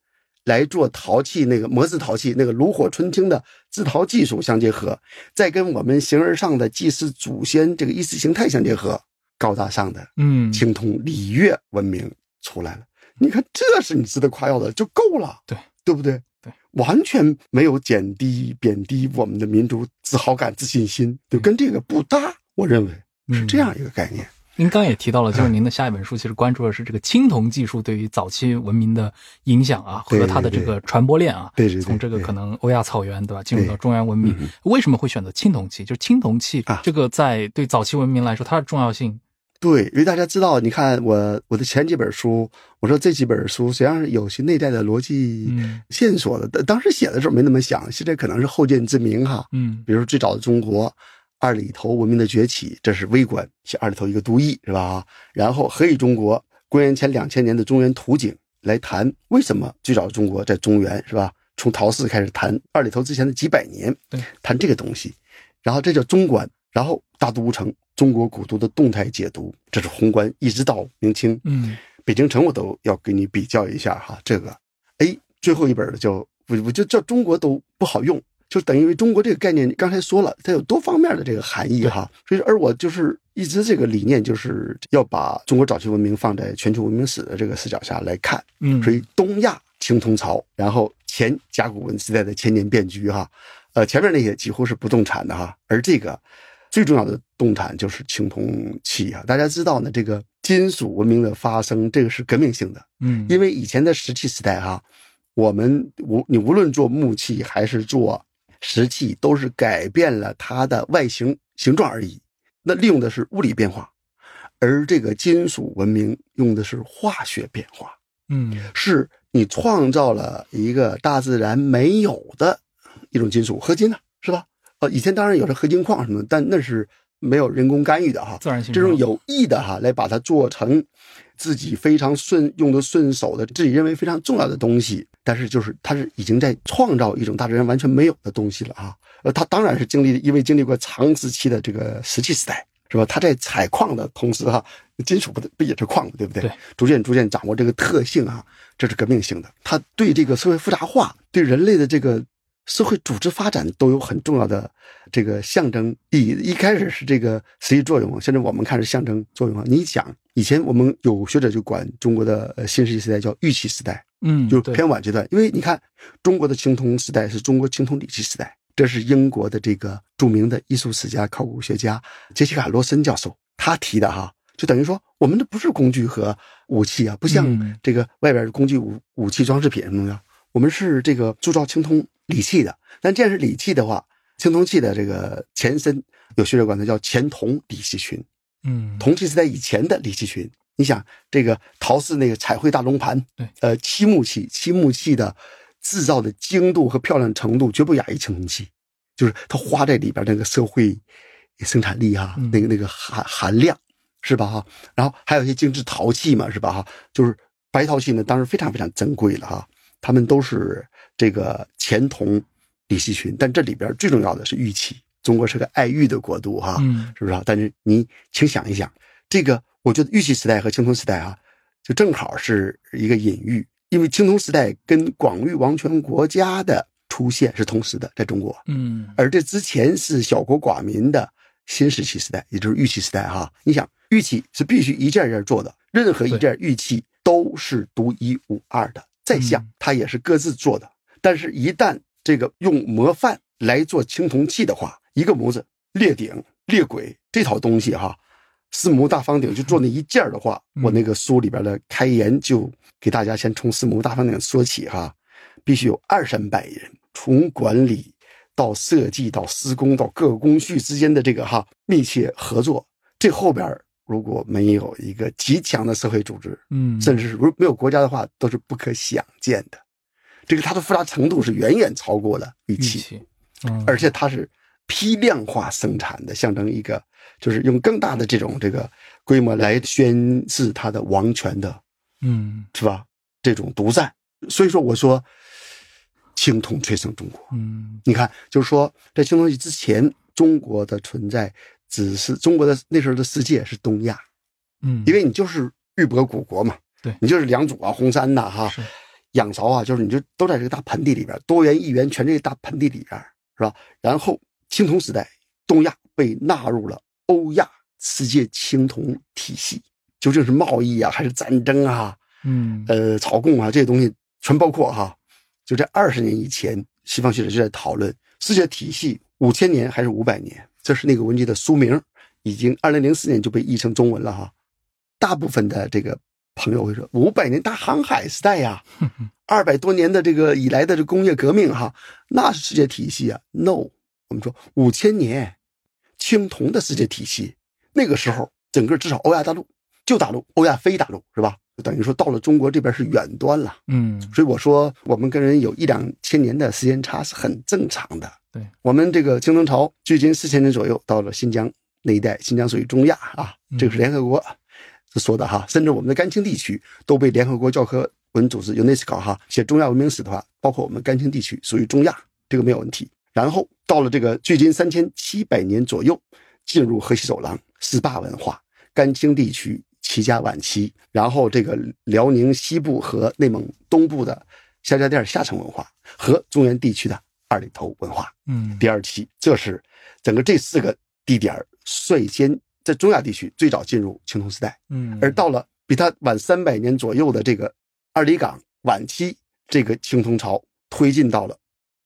来做陶器那个模子陶器那个炉火纯青的制陶技术相结合，再跟我们形而上的祭祀祖先这个意识形态相结合，高大上的嗯，青铜礼乐文明出来了。你看，这是你值得夸耀的，就够了，对对不对？对，完全没有减低贬低我们的民族自豪感、自信心，就跟这个不搭。我认为是这样一个概念。您刚也提到了，就是您的下一本书其实关注的是这个青铜技术对于早期文明的影响啊，对和它的这个传播链啊。对对对从这个可能欧亚草原对吧，进入到中原文明嗯，为什么会选择青铜器？就是青铜器啊这个在对早期文明来说，它的重要性，对，因为大家知道，你看我我的前几本书，我说这几本书实际上是有些内在的逻辑嗯线索的。当当时写的时候没那么想，现在可能是后见之明哈。嗯比如最早的中国，二里头文明的崛起，这是微观，写二里头一个都邑是吧？然后何以中国，公元前两千年的中原图景来谈为什么最早中国在中原是吧？从陶氏开始谈二里头之前的几百年，对，谈这个东西，然后这叫中观，然后大都城中国古都的动态解读，这是宏观，一直到明清，嗯。北京城我都要给你比较一下哈，这个，哎，最后一本的叫我我就叫中国都不好用，就等于中国这个概念，刚才说了，它有多方面的这个含义哈，所以而我就是一直这个理念就是要把中国早期文明放在全球文明史的这个视角下来看，嗯，所以东亚青铜朝，然后前甲骨文时代的千年变局哈，呃，前面那些几乎是不动产的哈，而这个最重要的动产就是青铜器啊。大家知道呢，这个金属文明的发生，这个是革命性的，嗯。因为以前的石器时代哈，我们无你无论做木器还是做石器，都是改变了它的外形形状而已，那利用的是物理变化，而这个金属文明用的是化学变化。嗯是你创造了一个大自然没有的一种金属，合金呢、是吧？呃，以前当然有了合金矿什么的，但那是没有人工干预的哈。自然形这种有意的哈，来把它做成自己非常顺用的顺手的，自己认为非常重要的东西，但是就是它是已经在创造一种大自然完全没有的东西了啊。呃，它当然是经历，因为经历过长时期的这个石器时代，是吧？它在采矿的同时哈，金属不不也是矿嘛，对不对？对，逐渐逐渐掌握这个特性啊，这是革命性的。它对这个社会复杂化，对人类的这个社会组织发展都有很重要的这个象征意义。一开始是这个实际作用，现在我们看是象征作用啊。你想，以前我们有学者就管中国的呃新石器时代叫玉器时代，就是偏晚阶段。因为你看，中国的青铜时代是中国青铜礼器时代，这是英国的这个著名的艺术史家、考古学家杰西卡·罗森教授他提的哈，就等于说我们的不是工具和武器啊，不像嗯这个外边的工具武武器装饰品什么的，我们是这个铸造青铜礼器的。但既然是礼器的话，青铜器的这个前身，有学者管它叫前铜礼器群。嗯铜器时代以前的礼器群，你想这个陶氏那个彩绘大龙盘，对，呃，漆木器，漆木器的制造的精度和漂亮程度绝不亚于青铜器，就是它花在里边那个社会生产力啊，嗯那个那个含含量是吧？哈，然后还有一些精致陶器嘛，是吧？哈，就是白陶器呢，当然非常非常珍贵了哈。他们都是这个钱铜李锡群，但这里边最重要的是玉器。中国是个爱玉的国度哈，嗯是不是啊？但是你请想一想，这个我觉得玉器时代和青铜时代啊，就正好是一个隐喻，因为青铜时代跟广域王权国家的出现是同时的，在中国，嗯而这之前是小国寡民的新石器时代，也就是玉器时代哈。你想，玉器是必须一件一件做的，任何一件玉器都是独一无二的，再像嗯它也是各自做的。但是，一旦这个用模范来做青铜器的话，一个模子裂顶、裂轨这套东西哈，四模大方鼎就做那一件的话，嗯。我那个书里边的开言就给大家先从四模大方鼎说起哈，必须有二三百人，从管理到设计到施工到各个工序之间的这个哈密切合作，这后边如果没有一个极强的社会组织，嗯，甚至是如没有国家的话，都是不可想见的。这个它的复杂程度是远远超过了玉玉器，器，嗯，而且它是批量化生产的，象征一个就是用更大的这种这个规模来宣示它的王权的，嗯。是吧？这种独占。所以说，我说青铜催生中国。嗯。你看，就是说，在青铜器之前，中国的存在只是中国的那时候的世界是东亚，嗯，因为你就是玉帛古国嘛，对。你就是良渚啊、红山呐、哈，仰韶啊，就是你就都在这个大盆地里边，多元一元全这个大盆地里边，是吧？然后青铜时代，东亚被纳入了欧亚世界青铜体系，究竟是贸易啊，还是战争啊，嗯呃，朝贡啊这些东西全包括哈。就在二十年以前，西方学者就在讨论世界体系五千年还是五百年，这是那个文集的书名，已经二零零四年就被译成中文了哈。大部分的这个朋友会说，五百年大航海时代呀，<laughs> 二百多年的这个以来的这工业革命哈，那是世界体系啊。No，我们说五千年青铜的世界体系，那个时候整个至少欧亚大陆、旧大陆、欧亚非大陆是吧？就等于说到了中国这边是远端了。嗯所以我说，我们跟人有一两千年的时间差是很正常的。对我们这个青铜朝距今四千年左右，到了新疆那一带，新疆属于中亚啊，这个是联合国是说的哈，甚至我们的甘青地区都被联合国教科文组织 UNESCO 哈写中亚文明史的话，包括我们甘青地区属于中亚，这个没有问题。然后到了这个距今三千七百年左右，进入河西走廊十八文化，甘青地区齐家晚期，然后这个辽宁西部和内蒙东部的夏家店下层文化和中原地区的二里头文化嗯第二期，这是整个这四个地点儿率先在中亚地区最早进入青铜时代，嗯，而到了比它晚三百年左右的这个二里岗晚期，这个青铜朝推进到了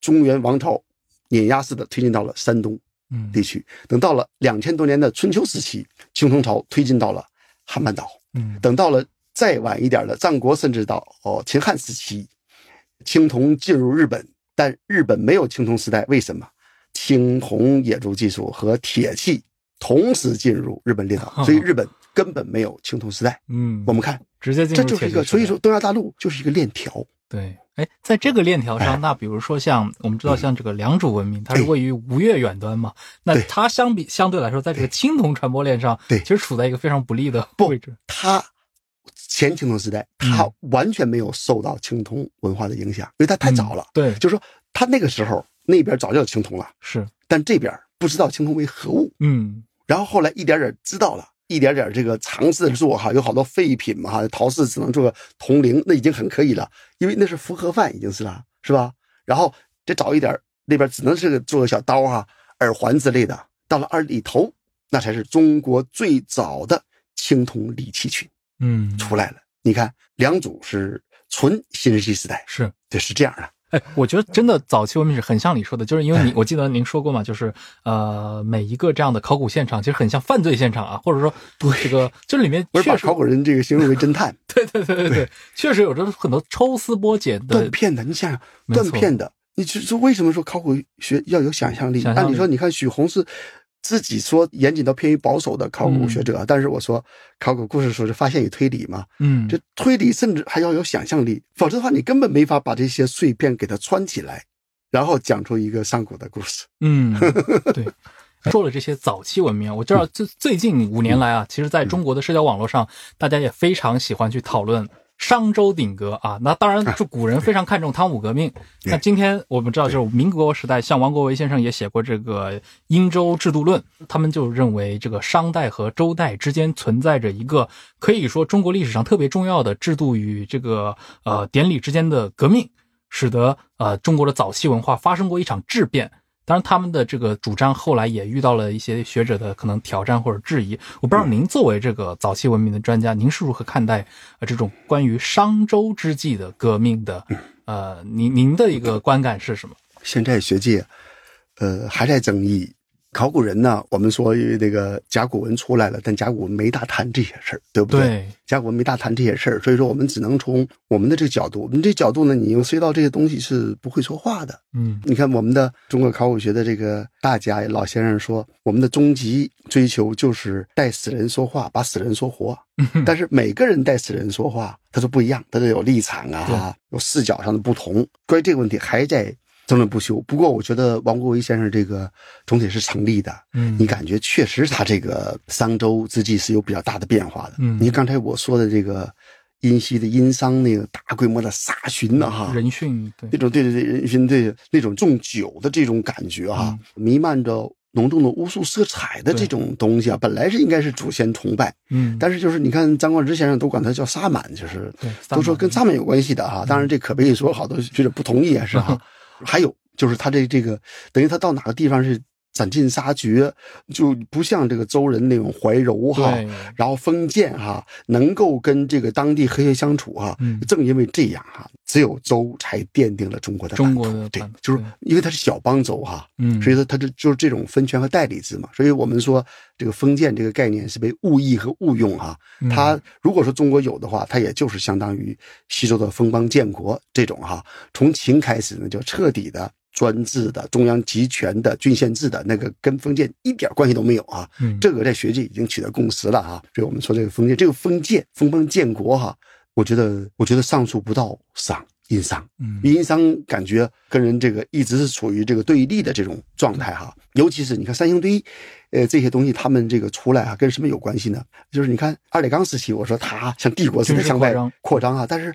中原王朝碾压式的推进到了山东嗯地区，等到了两千多年的春秋时期，青铜朝推进到了汉半岛。嗯等到了再晚一点的战国，甚至到哦秦汉时期，青铜进入日本，但日本没有青铜时代，为什么？青铜冶铸技术和铁器同时进入日本列岛，所以日本根本没有青铜时代。嗯，我们看，直接进入这就是一个，所以说东亚大陆就是一个链条。对，哎，在这个链条哎上，那比如说像我们知道，像这个良渚文明，它是哎位于吴越远端嘛，那它相比相对来说，在这个青铜传播链上，对。其实处在一个非常不利的位置。它前青铜时代，它完全没有受到青铜文化的影响，因为它太早了。嗯对，就是说，它那个时候那边早就有青铜了，是，但这边不知道青铜为何物。嗯然后后来一点点知道了，一点点这个尝试着做哈，有好多废品嘛哈，陶瓷只能做个铜铃，那已经很可以了，因为那是复合饭已经是了，是吧？然后再早一点，那边只能是个做个小刀哈、耳环之类的。到了二里头，那才是中国最早的青铜礼器群嗯，出来了。你看，两组是纯新石器时代，是。对，是这样的。哎，我觉得真的早期文明史很像你说的，就是因为你哎，<laughs> 我记得您说过嘛，就是呃，每一个这样的考古现场其实很像犯罪现场啊，或者说这个这里面我是把确实考古人这个形容为侦探，<laughs> 对对对对对，确实有着很多抽丝剥茧的断片的。你想想，断片的，你就说为什么说考古学要有想象力？想象力按理说，你看许宏是自己说严谨到偏于保守的考古学者，但是我说考古故事说是发现与推理嘛，嗯，这推理甚至还要有想象力，否则的话你根本没法把这些碎片给它穿起来，然后讲出一个上古的故事。嗯，<laughs> 对。说了这些早期文明，我知道最最近五年来啊，其实在中国的社交网络上，大家也非常喜欢去讨论。商周鼎革啊，那当然是古人非常看重汤武革命。那今天我们知道，就是民国时代，像王国维先生也写过这个《殷周制度论》，他们就认为这个商代和周代之间存在着一个可以说中国历史上特别重要的制度与这个呃典礼之间的革命，使得呃中国的早期文化发生过一场质变。当然，他们的这个主张后来也遇到了一些学者的可能挑战或者质疑。我不知道您作为这个早期文明的专家，您是如何看待呃这种关于商周之际的革命的？呃，您您的一个观感是什么？现在学界，呃，还在争议。考古人呢？我们说那个甲骨文出来了，但甲骨文没大谈这些事儿，对不对？对，甲骨文没大谈这些事儿，所以说我们只能从我们的这个角度，我们这角度呢，你用涉及到这些东西是不会说话的。嗯，你看我们的中国考古学的这个大家老先生说，我们的终极追求就是带死人说话，把死人说活。<laughs> 但是每个人带死人说话，他都不一样，他都有立场啊，有视角上的不同。关于这个问题，还在。争论不休。不过，我觉得王国维先生这个总体是成立的。嗯，你感觉确实他这个商周之际是有比较大的变化的。嗯，你刚才我说的这个殷墟的殷商那个大规模的杀寻呢，哈，人殉，对，那种对对对人殉对那种重酒的这种感觉哈，弥漫着浓重的巫术色彩的这种东西啊，本来是应该是祖先崇拜。嗯，但是就是你看张冠之先生都管他叫萨满，就是都说跟萨满有关系的哈。当然这可不可以说好多学者不同意啊，是哈。<laughs> 还有就是他这这个，等于他到哪个地方是。斩尽杀绝，就不像这个周人那种怀柔哈，然后封建哈，能够跟这个当地和谐相处哈。正因为这样哈，只有周才奠定了中国的中国的对，就是因为它是小邦周哈，嗯，所以说它这就是这种分权和代理制嘛。所以我们说这个封建这个概念是被误译和误用哈。它如果说中国有的话，它也就是相当于西周的封邦建国这种哈。从秦开始呢，就彻底的。专制的中央集权的郡县制的那个跟封建一点关系都没有啊，这个在学界已经取得共识了啊。所以我们说这个封建，这个封建封邦建国哈，我觉得我觉得上诉不到商殷商，嗯，殷商感觉跟人这个一直是处于这个对立的这种状态哈。尤其是你看三星堆，呃这些东西他们这个出来啊，跟什么有关系呢？就是你看二里岗时期，我说他像帝国似的向外扩张啊，但是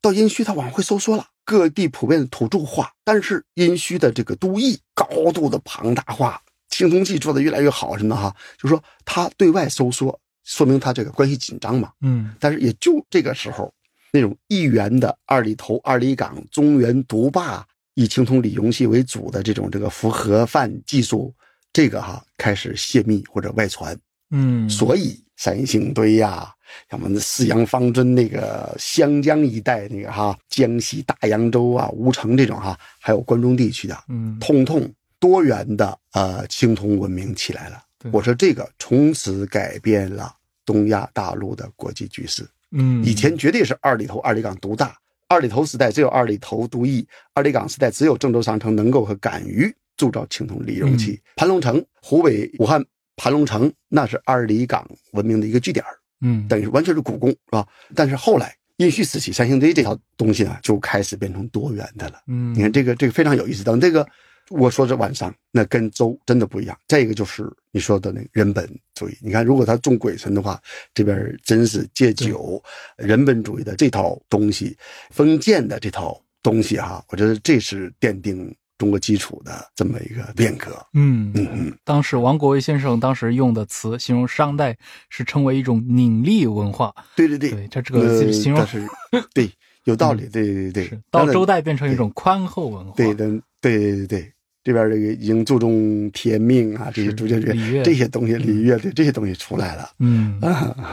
到殷墟它往回收缩了。各地普遍的土著化，但是殷墟的这个都邑高度的庞大化，青铜器做的越来越好，什么哈，就是说它对外收缩，说明它这个关系紧张嘛。嗯，但是也就这个时候，那种一元的二里头、二里岗、中原独霸，以青铜礼容器为主的这种这个符合范技术，这个哈开始泄密或者外传。嗯，所以三星堆呀。像我们的四羊方尊那个湘江一带那个哈，江西大洋洲啊、吴城这种哈，还有关中地区的，嗯，通通多元的呃青铜文明起来了。我说这个从此改变了东亚大陆的国际局势。嗯，以前绝对是二里头、二里岗独大，二里头时代只有二里头独一，二里岗时代只有郑州商城能够和敢于铸造青铜礼容器。盘龙城，湖北武汉盘龙城，那是二里岗文明的一个据点嗯，等于完全是古宫，是吧？但是后来殷墟时期，三星堆这套东西呢，就开始变成多元的了。嗯，你看这个这个非常有意思。等这个我说这晚上，那跟周真的不一样。再一个就是你说的那个人本主义。你看，如果他重鬼神的话，这边真是戒酒，人本主义的这套东西，封建的这套东西哈，我觉得这是奠定。中国基础的这么一个变革，嗯嗯嗯，当时王国维先生当时用的词形容商代是称为一种拧力文化，对对对，他这个形容是 <laughs> 对有道理，对对对，到周代变成一种宽厚文化，对的，对对对对。这边这个已经注重天命啊，这些逐渐这这些东西礼乐对这些东西出来了。嗯，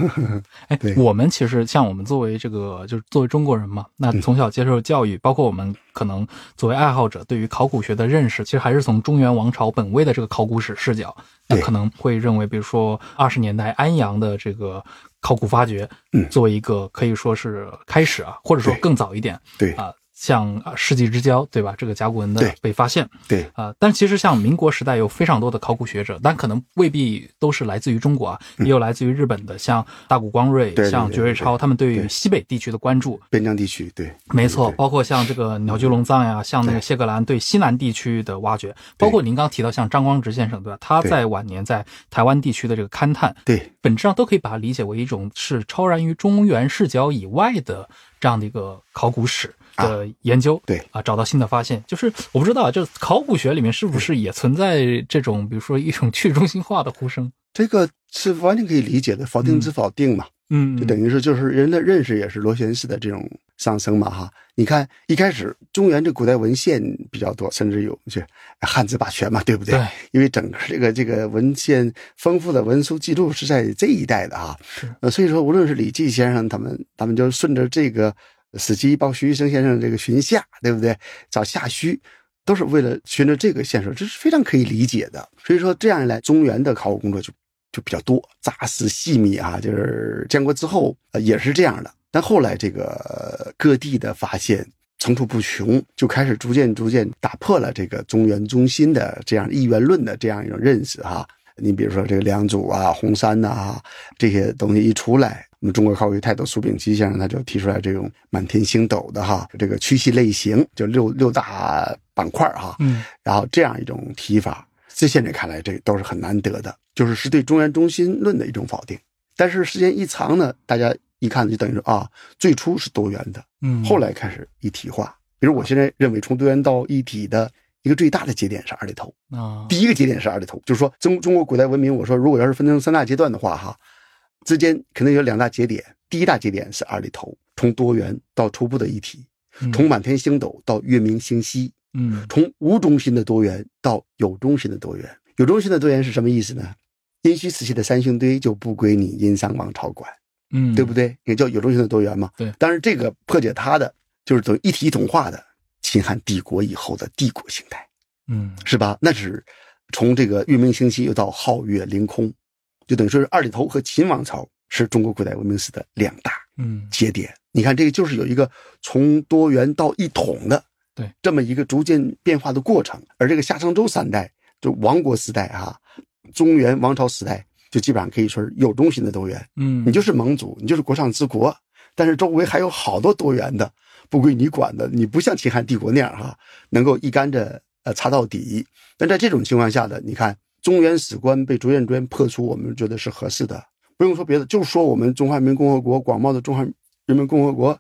<laughs> 哎，我们其实像我们作为这个就是作为中国人嘛，那从小接受教育，包括我们可能作为爱好者，对于考古学的认识，其实还是从中原王朝本位的这个考古史视角，那可能会认为，比如说二十年代安阳的这个考古发掘，作为一个可以说是开始啊，或者说更早一点，对。啊。像啊世纪之交，对吧？这个甲骨文的被发现。对。啊、但其实像民国时代有非常多的考古学者，但可能未必都是来自于中国啊，也有来自于日本的，像大谷光瑞、像绝瑞超，他们对于西北地区的关注。边疆地区，对，没错，包括像这个鸟居龙藏呀，像那个谢格兰对西南地区的挖掘，包括您刚提到像张光直先生，对吧？他在晚年在台湾地区的这个勘探，对。本质上都可以把它理解为一种是超然于中原视角以外的这样的一个考古史的研究。对啊，找到新的发现，就是我不知道啊，这考古学里面是不是也存在这种，比如说一种去中心化的呼声？这个是完全可以理解的，否定之否定嘛，嗯，就等于是就是人的认识也是螺旋式的这种上升嘛哈。你看一开始中原这古代文献比较多，甚至有这汉字霸权嘛，对不对？对因为整个这个这个文献丰富的文书记录是在这一代的啊，呃，所以说无论是李济先生他们，他们就顺着这个史记报徐医生先生这个寻夏，对不对？找夏虚，都是为了寻着这个线索，这是非常可以理解的。所以说这样一来，中原的考古工作就就比较多，扎实细密啊。就是建国之后，呃，也是这样的。但后来这个呃各地的发现层出不穷，就开始逐渐逐渐打破了这个中原中心的这样一元论的这样一种认识哈。你比如说这个良渚啊、红山呐、这些东西一出来，我们中国考古学泰斗苏秉琦先生他就提出来这种满天星斗的哈，这个区系类型，就六六大板块哈，嗯然后这样一种提法，在现在看来，这都是很难得的，就是是对中原中心论的一种否定。但是时间一长呢，大家一看就等于说啊，最初是多元的，嗯，后来开始一体化。比如我现在认为，从多元到一体的一个最大的节点是二里头。啊，第一个节点是二里头，就是说中中国古代文明，我说如果要是分成三大阶段的话，哈，之间肯定有两大节点。第一大节点是二里头，从多元到初步的一体，嗯从满天星斗到月明星稀，嗯从无中心的多元到有中心的多元。有中心的多元是什么意思呢？殷墟时期的三星堆就不归你殷商王朝管，嗯，对不对？也叫有中心的多元嘛。对但是这个破解它的，就是等于一体一统化的秦汉帝国以后的帝国形态。嗯是吧？那是从这个月明星稀又到皓月凌空，就等于说是二里头和秦王朝是中国古代文明史的两大嗯节点。你看，这个就是有一个从多元到一统的，对这么一个逐渐变化的过程。而这个夏商周三代，就亡国时代啊，中原王朝时代，就基本上可以说是有中心的多元。嗯，你就是盟主，你就是国上之国，但是周围还有好多多元的，不归你管的。你不像秦汉帝国那样哈、能够一竿子呃插到底。但在这种情况下的，你看中原史官被逐渐逐渐破除，我们觉得是合适的。不用说别的，就说我们中华人民共和国广袤的中华人民共和国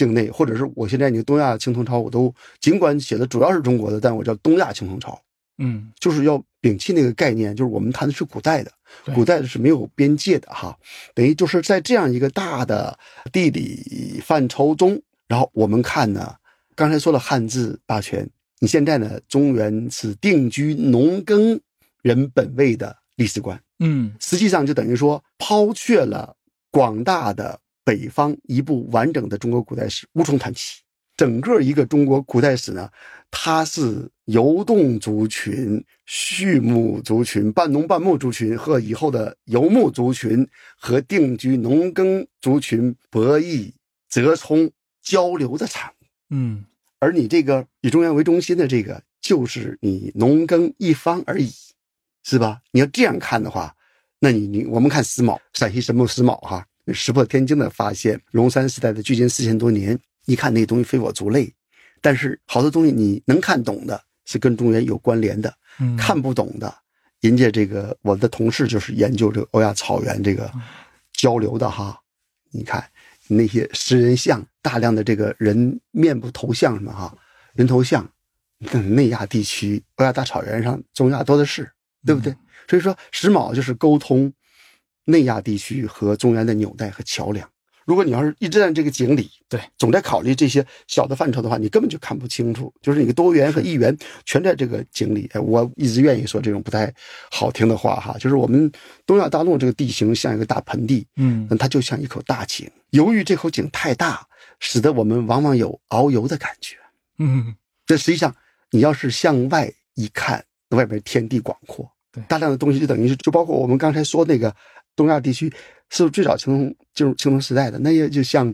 境内，或者是我现在你个东亚青铜朝，我都尽管写的主要是中国的，但我叫东亚青铜朝。嗯。就是要摒弃那个概念，就是我们谈的是古代的，古代的是没有边界的哈，等于就是在这样一个大的地理范畴中，然后我们看呢，刚才说了汉字霸权，你现在呢，中原是定居农耕人本位的历史观，嗯。实际上就等于说抛却了广大的北方一部完整的中国古代史，无从谈起。整个一个中国古代史呢，它是游动族群、畜牧族群、半农半牧族群和以后的游牧族群和定居农耕族群博弈、折冲、交流的产物。嗯而你这个以中原为中心的这个，就是你农耕一方而已，是吧？你要这样看的话，那你你我们看石峁，陕西神木石峁哈，石破天惊的发现，龙山时代的距今四千多年，一看那东西非我族类，但是好多东西你能看懂的，是跟中原有关联的，嗯，看不懂的，人家这个我的同事就是研究这个欧亚草原这个交流的哈，你看那些石人像，大量的这个人面部头像什么哈，人头像，嗯内亚地区、欧亚大草原上、中亚多的是，对不对？所以说石峁就是沟通内亚地区和中原的纽带和桥梁。如果你要是一直在这个井里，对，总在考虑这些小的范畴的话，你根本就看不清楚。就是你的多元和一元全在这个井里。哎，我一直愿意说这种不太好听的话哈，就是我们东亚大陆这个地形像一个大盆地，嗯它就像一口大井。由于这口井太大，使得我们往往有遨游的感觉。嗯这实际上，你要是向外一看，外边天地广阔对，大量的东西就等于是，就包括我们刚才说那个东亚地区，是最早青铜进入青铜时代的？那也就像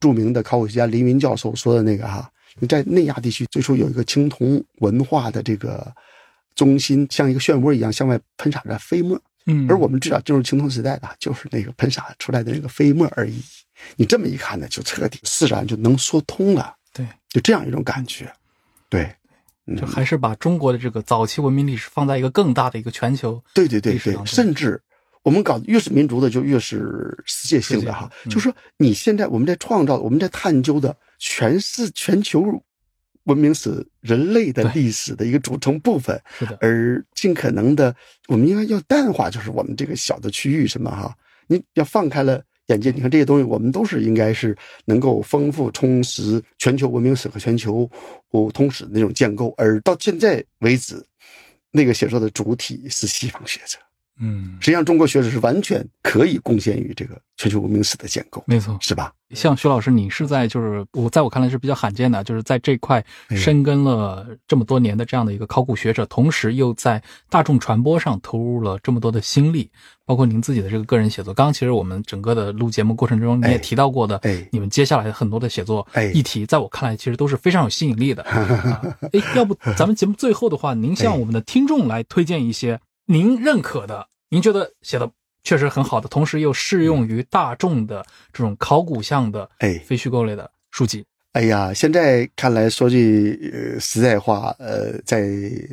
著名的考古学家黎明教授说的那个哈，在内亚地区最初有一个青铜文化的这个中心，像一个漩涡一样向外喷洒着飞沫。嗯，而我们知道，进入青铜时代的就是那个喷洒出来的那个飞沫而已。你这么一看呢，就彻底自然就能说通了。对，就这样一种感觉。对，就还是把中国的这个早期文明历史放在一个更大的一个全球对对对对，甚至我们搞越是民族的，就越是世界性的哈。就说你现在我们在创造、我们在探究的，全是全球。文明史，人类的历史的一个组成部分。是的，而尽可能的，我们应该要淡化，就是我们这个小的区域什么哈，你要放开了眼界。你看这些东西，我们都是应该是能够丰富充实全球文明史和全球通史的那种建构。而到现在为止，那个写作的主体是西方学者。嗯，实际上中国学者是完全可以贡献于这个全球文明史的建构，没错，是吧？像徐老师，你是在就是我在我看来是比较罕见的，就是在这块深耕了这么多年的这样的一个考古学者，同时又在大众传播上投入了这么多的心力，包括您自己的这个个人写作。刚刚其实我们整个的录节目过程中，你也提到过的，哎，你们接下来很多的写作议题，在我看来其实都是非常有吸引力的。<laughs> 哎，要不咱们节目最后的话，您向我们的听众来推荐一些。您认可的，您觉得写的确实很好的，同时又适用于大众的这种考古项的，哎，非虚构类的书籍。哎呀，现在看来说句呃实在话，呃，在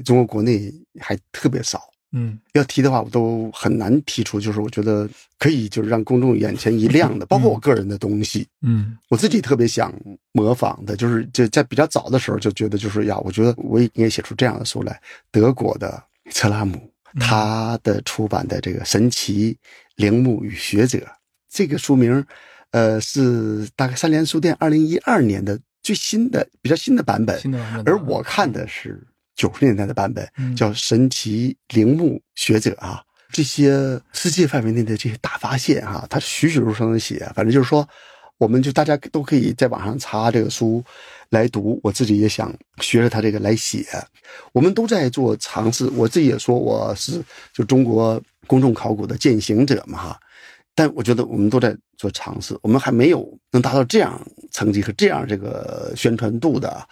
中国国内还特别少。嗯，要提的话，我都很难提出。就是我觉得可以，就是让公众眼前一亮的，<laughs> 包括我个人的东西。嗯，我自己特别想模仿的，就是就在比较早的时候就觉得，就是呀，我觉得我也应该写出这样的书来。德国的策拉姆。他的出版的这个《神奇陵墓与学者》这个书名，呃，是大概三联书店二零一二年的最新的、比较新的版本。新的版本。而我看的是九十年代的版本，叫《神奇陵墓学者》啊，这些世界范围内的这些大发现哈，他栩栩如生的写，反正就是说。我们就大家都可以在网上查这个书来读，我自己也想学着他这个来写。我们都在做尝试，我自己也说我是就中国公众考古的践行者嘛哈。但我觉得我们都在做尝试，我们还没有能达到这样成绩和这样这个宣传度的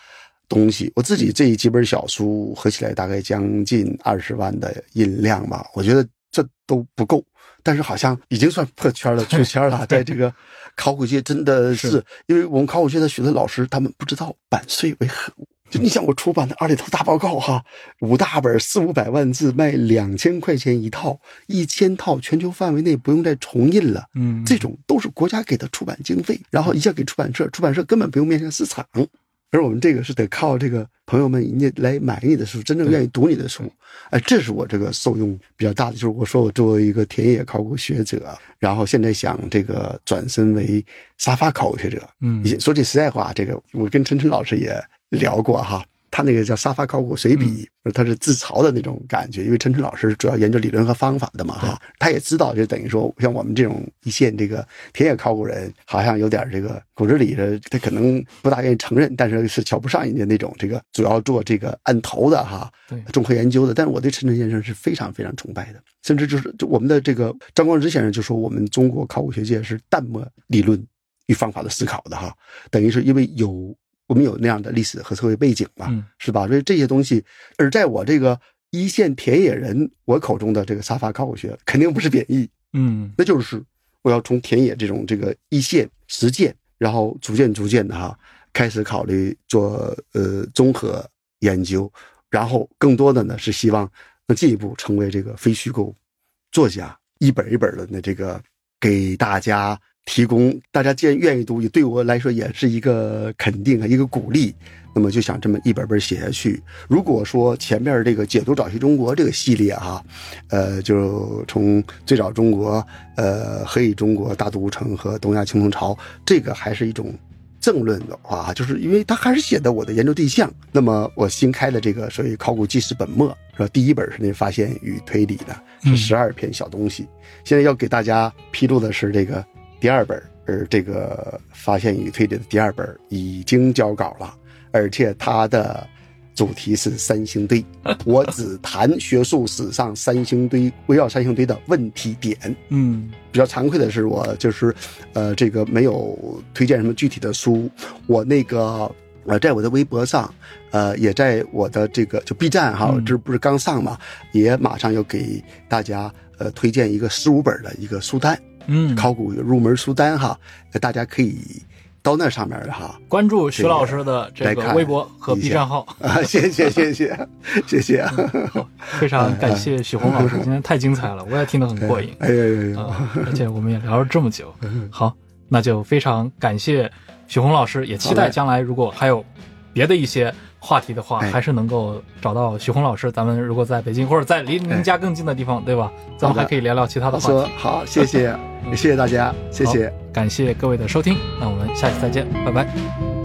东西。我自己这几本小书合起来大概将近二十万的印量吧，我觉得这都不够。但是好像已经算破圈了，出圈了，<laughs> 在这个考古界真的是，因为我们考古界的许多老师他们不知道版税为何物。就你想我出版的二里头大报告哈，五大本四五百万字，卖两千块钱一套，一千套全球范围内不用再重印了，嗯，这种都是国家给的出版经费，然后一下给出版社，出版社根本不用面向市场。而我们这个是得靠这个朋友们人家来买你的书，真正愿意读你的书，哎，这是我这个受用比较大的。就是我说我作为一个田野考古学者，然后现在想这个转身为沙发考古学者，嗯，说句实在话，这个我跟陈晨老师也聊过哈。他那个叫沙发考古随笔，他是自嘲的那种感觉，因为陈晨老师主要研究理论和方法的嘛，哈，他也知道，就等于说像我们这种一线这个田野考古人，好像有点这个骨子里的，他可能不大愿意承认，但是是瞧不上人家那种这个主要做这个案头的哈，对，综合研究的。但是我对陈晨先生是非常非常崇拜的，甚至就是就我们的这个张光直先生就说，我们中国考古学界是淡漠理论与方法的思考的哈，等于是因为有。我们有那样的历史和社会背景嘛，是吧？所以这些东西，而在我这个一线田野人我口中的这个沙发考古学，肯定不是贬义，嗯，那就是我要从田野这种这个一线实践，然后逐渐逐渐的哈，开始考虑做呃综合研究，然后更多的呢是希望能进一步成为这个非虚构作家，一本一本的那这个给大家。提供大家既然愿意读，对我来说也是一个肯定啊，一个鼓励。那么就想这么一本本写下去。如果说前面这个解读早期中国这个系列哈，呃，就从最早中国，呃，何以中国、大都城和东亚青铜朝，这个还是一种正论的话，就是因为它还是写的我的研究对象。那么我新开的这个所谓考古纪实本末，是吧？第一本是那发现与推理的，是十二篇小东西。现在要给大家披露的是这个。第二本，而这个发现与推理的第二本已经交稿了，而且它的主题是三星堆。<laughs> 我只谈学术史上三星堆围绕三星堆的问题点。嗯，比较惭愧的是，我就是，呃，这个没有推荐什么具体的书。我那个呃，在我的微博上，呃，也在我的这个就 B 站哈，嗯这不是刚上嘛，也马上要给大家呃推荐一个十五本的一个书单，嗯，考古入门书单哈，呃大家可以到那上面的哈。关注徐老师的这个微博和 B 站号。啊，谢谢谢谢谢谢啊！非常感谢许红老师，<laughs> 今天太精彩了，我也听得很过瘾哎呀！而且我们也聊了这么久，好，那就非常感谢许红老师，也期待将来如果还有别的一些话题的话，哎还是能够找到徐红老师。咱们如果在北京或者在离您家更近的地方，对吧？咱们还可以聊聊其他的话题。好，谢谢 <laughs> 谢谢大家，谢谢。感谢各位的收听，那我们下期再见，拜拜。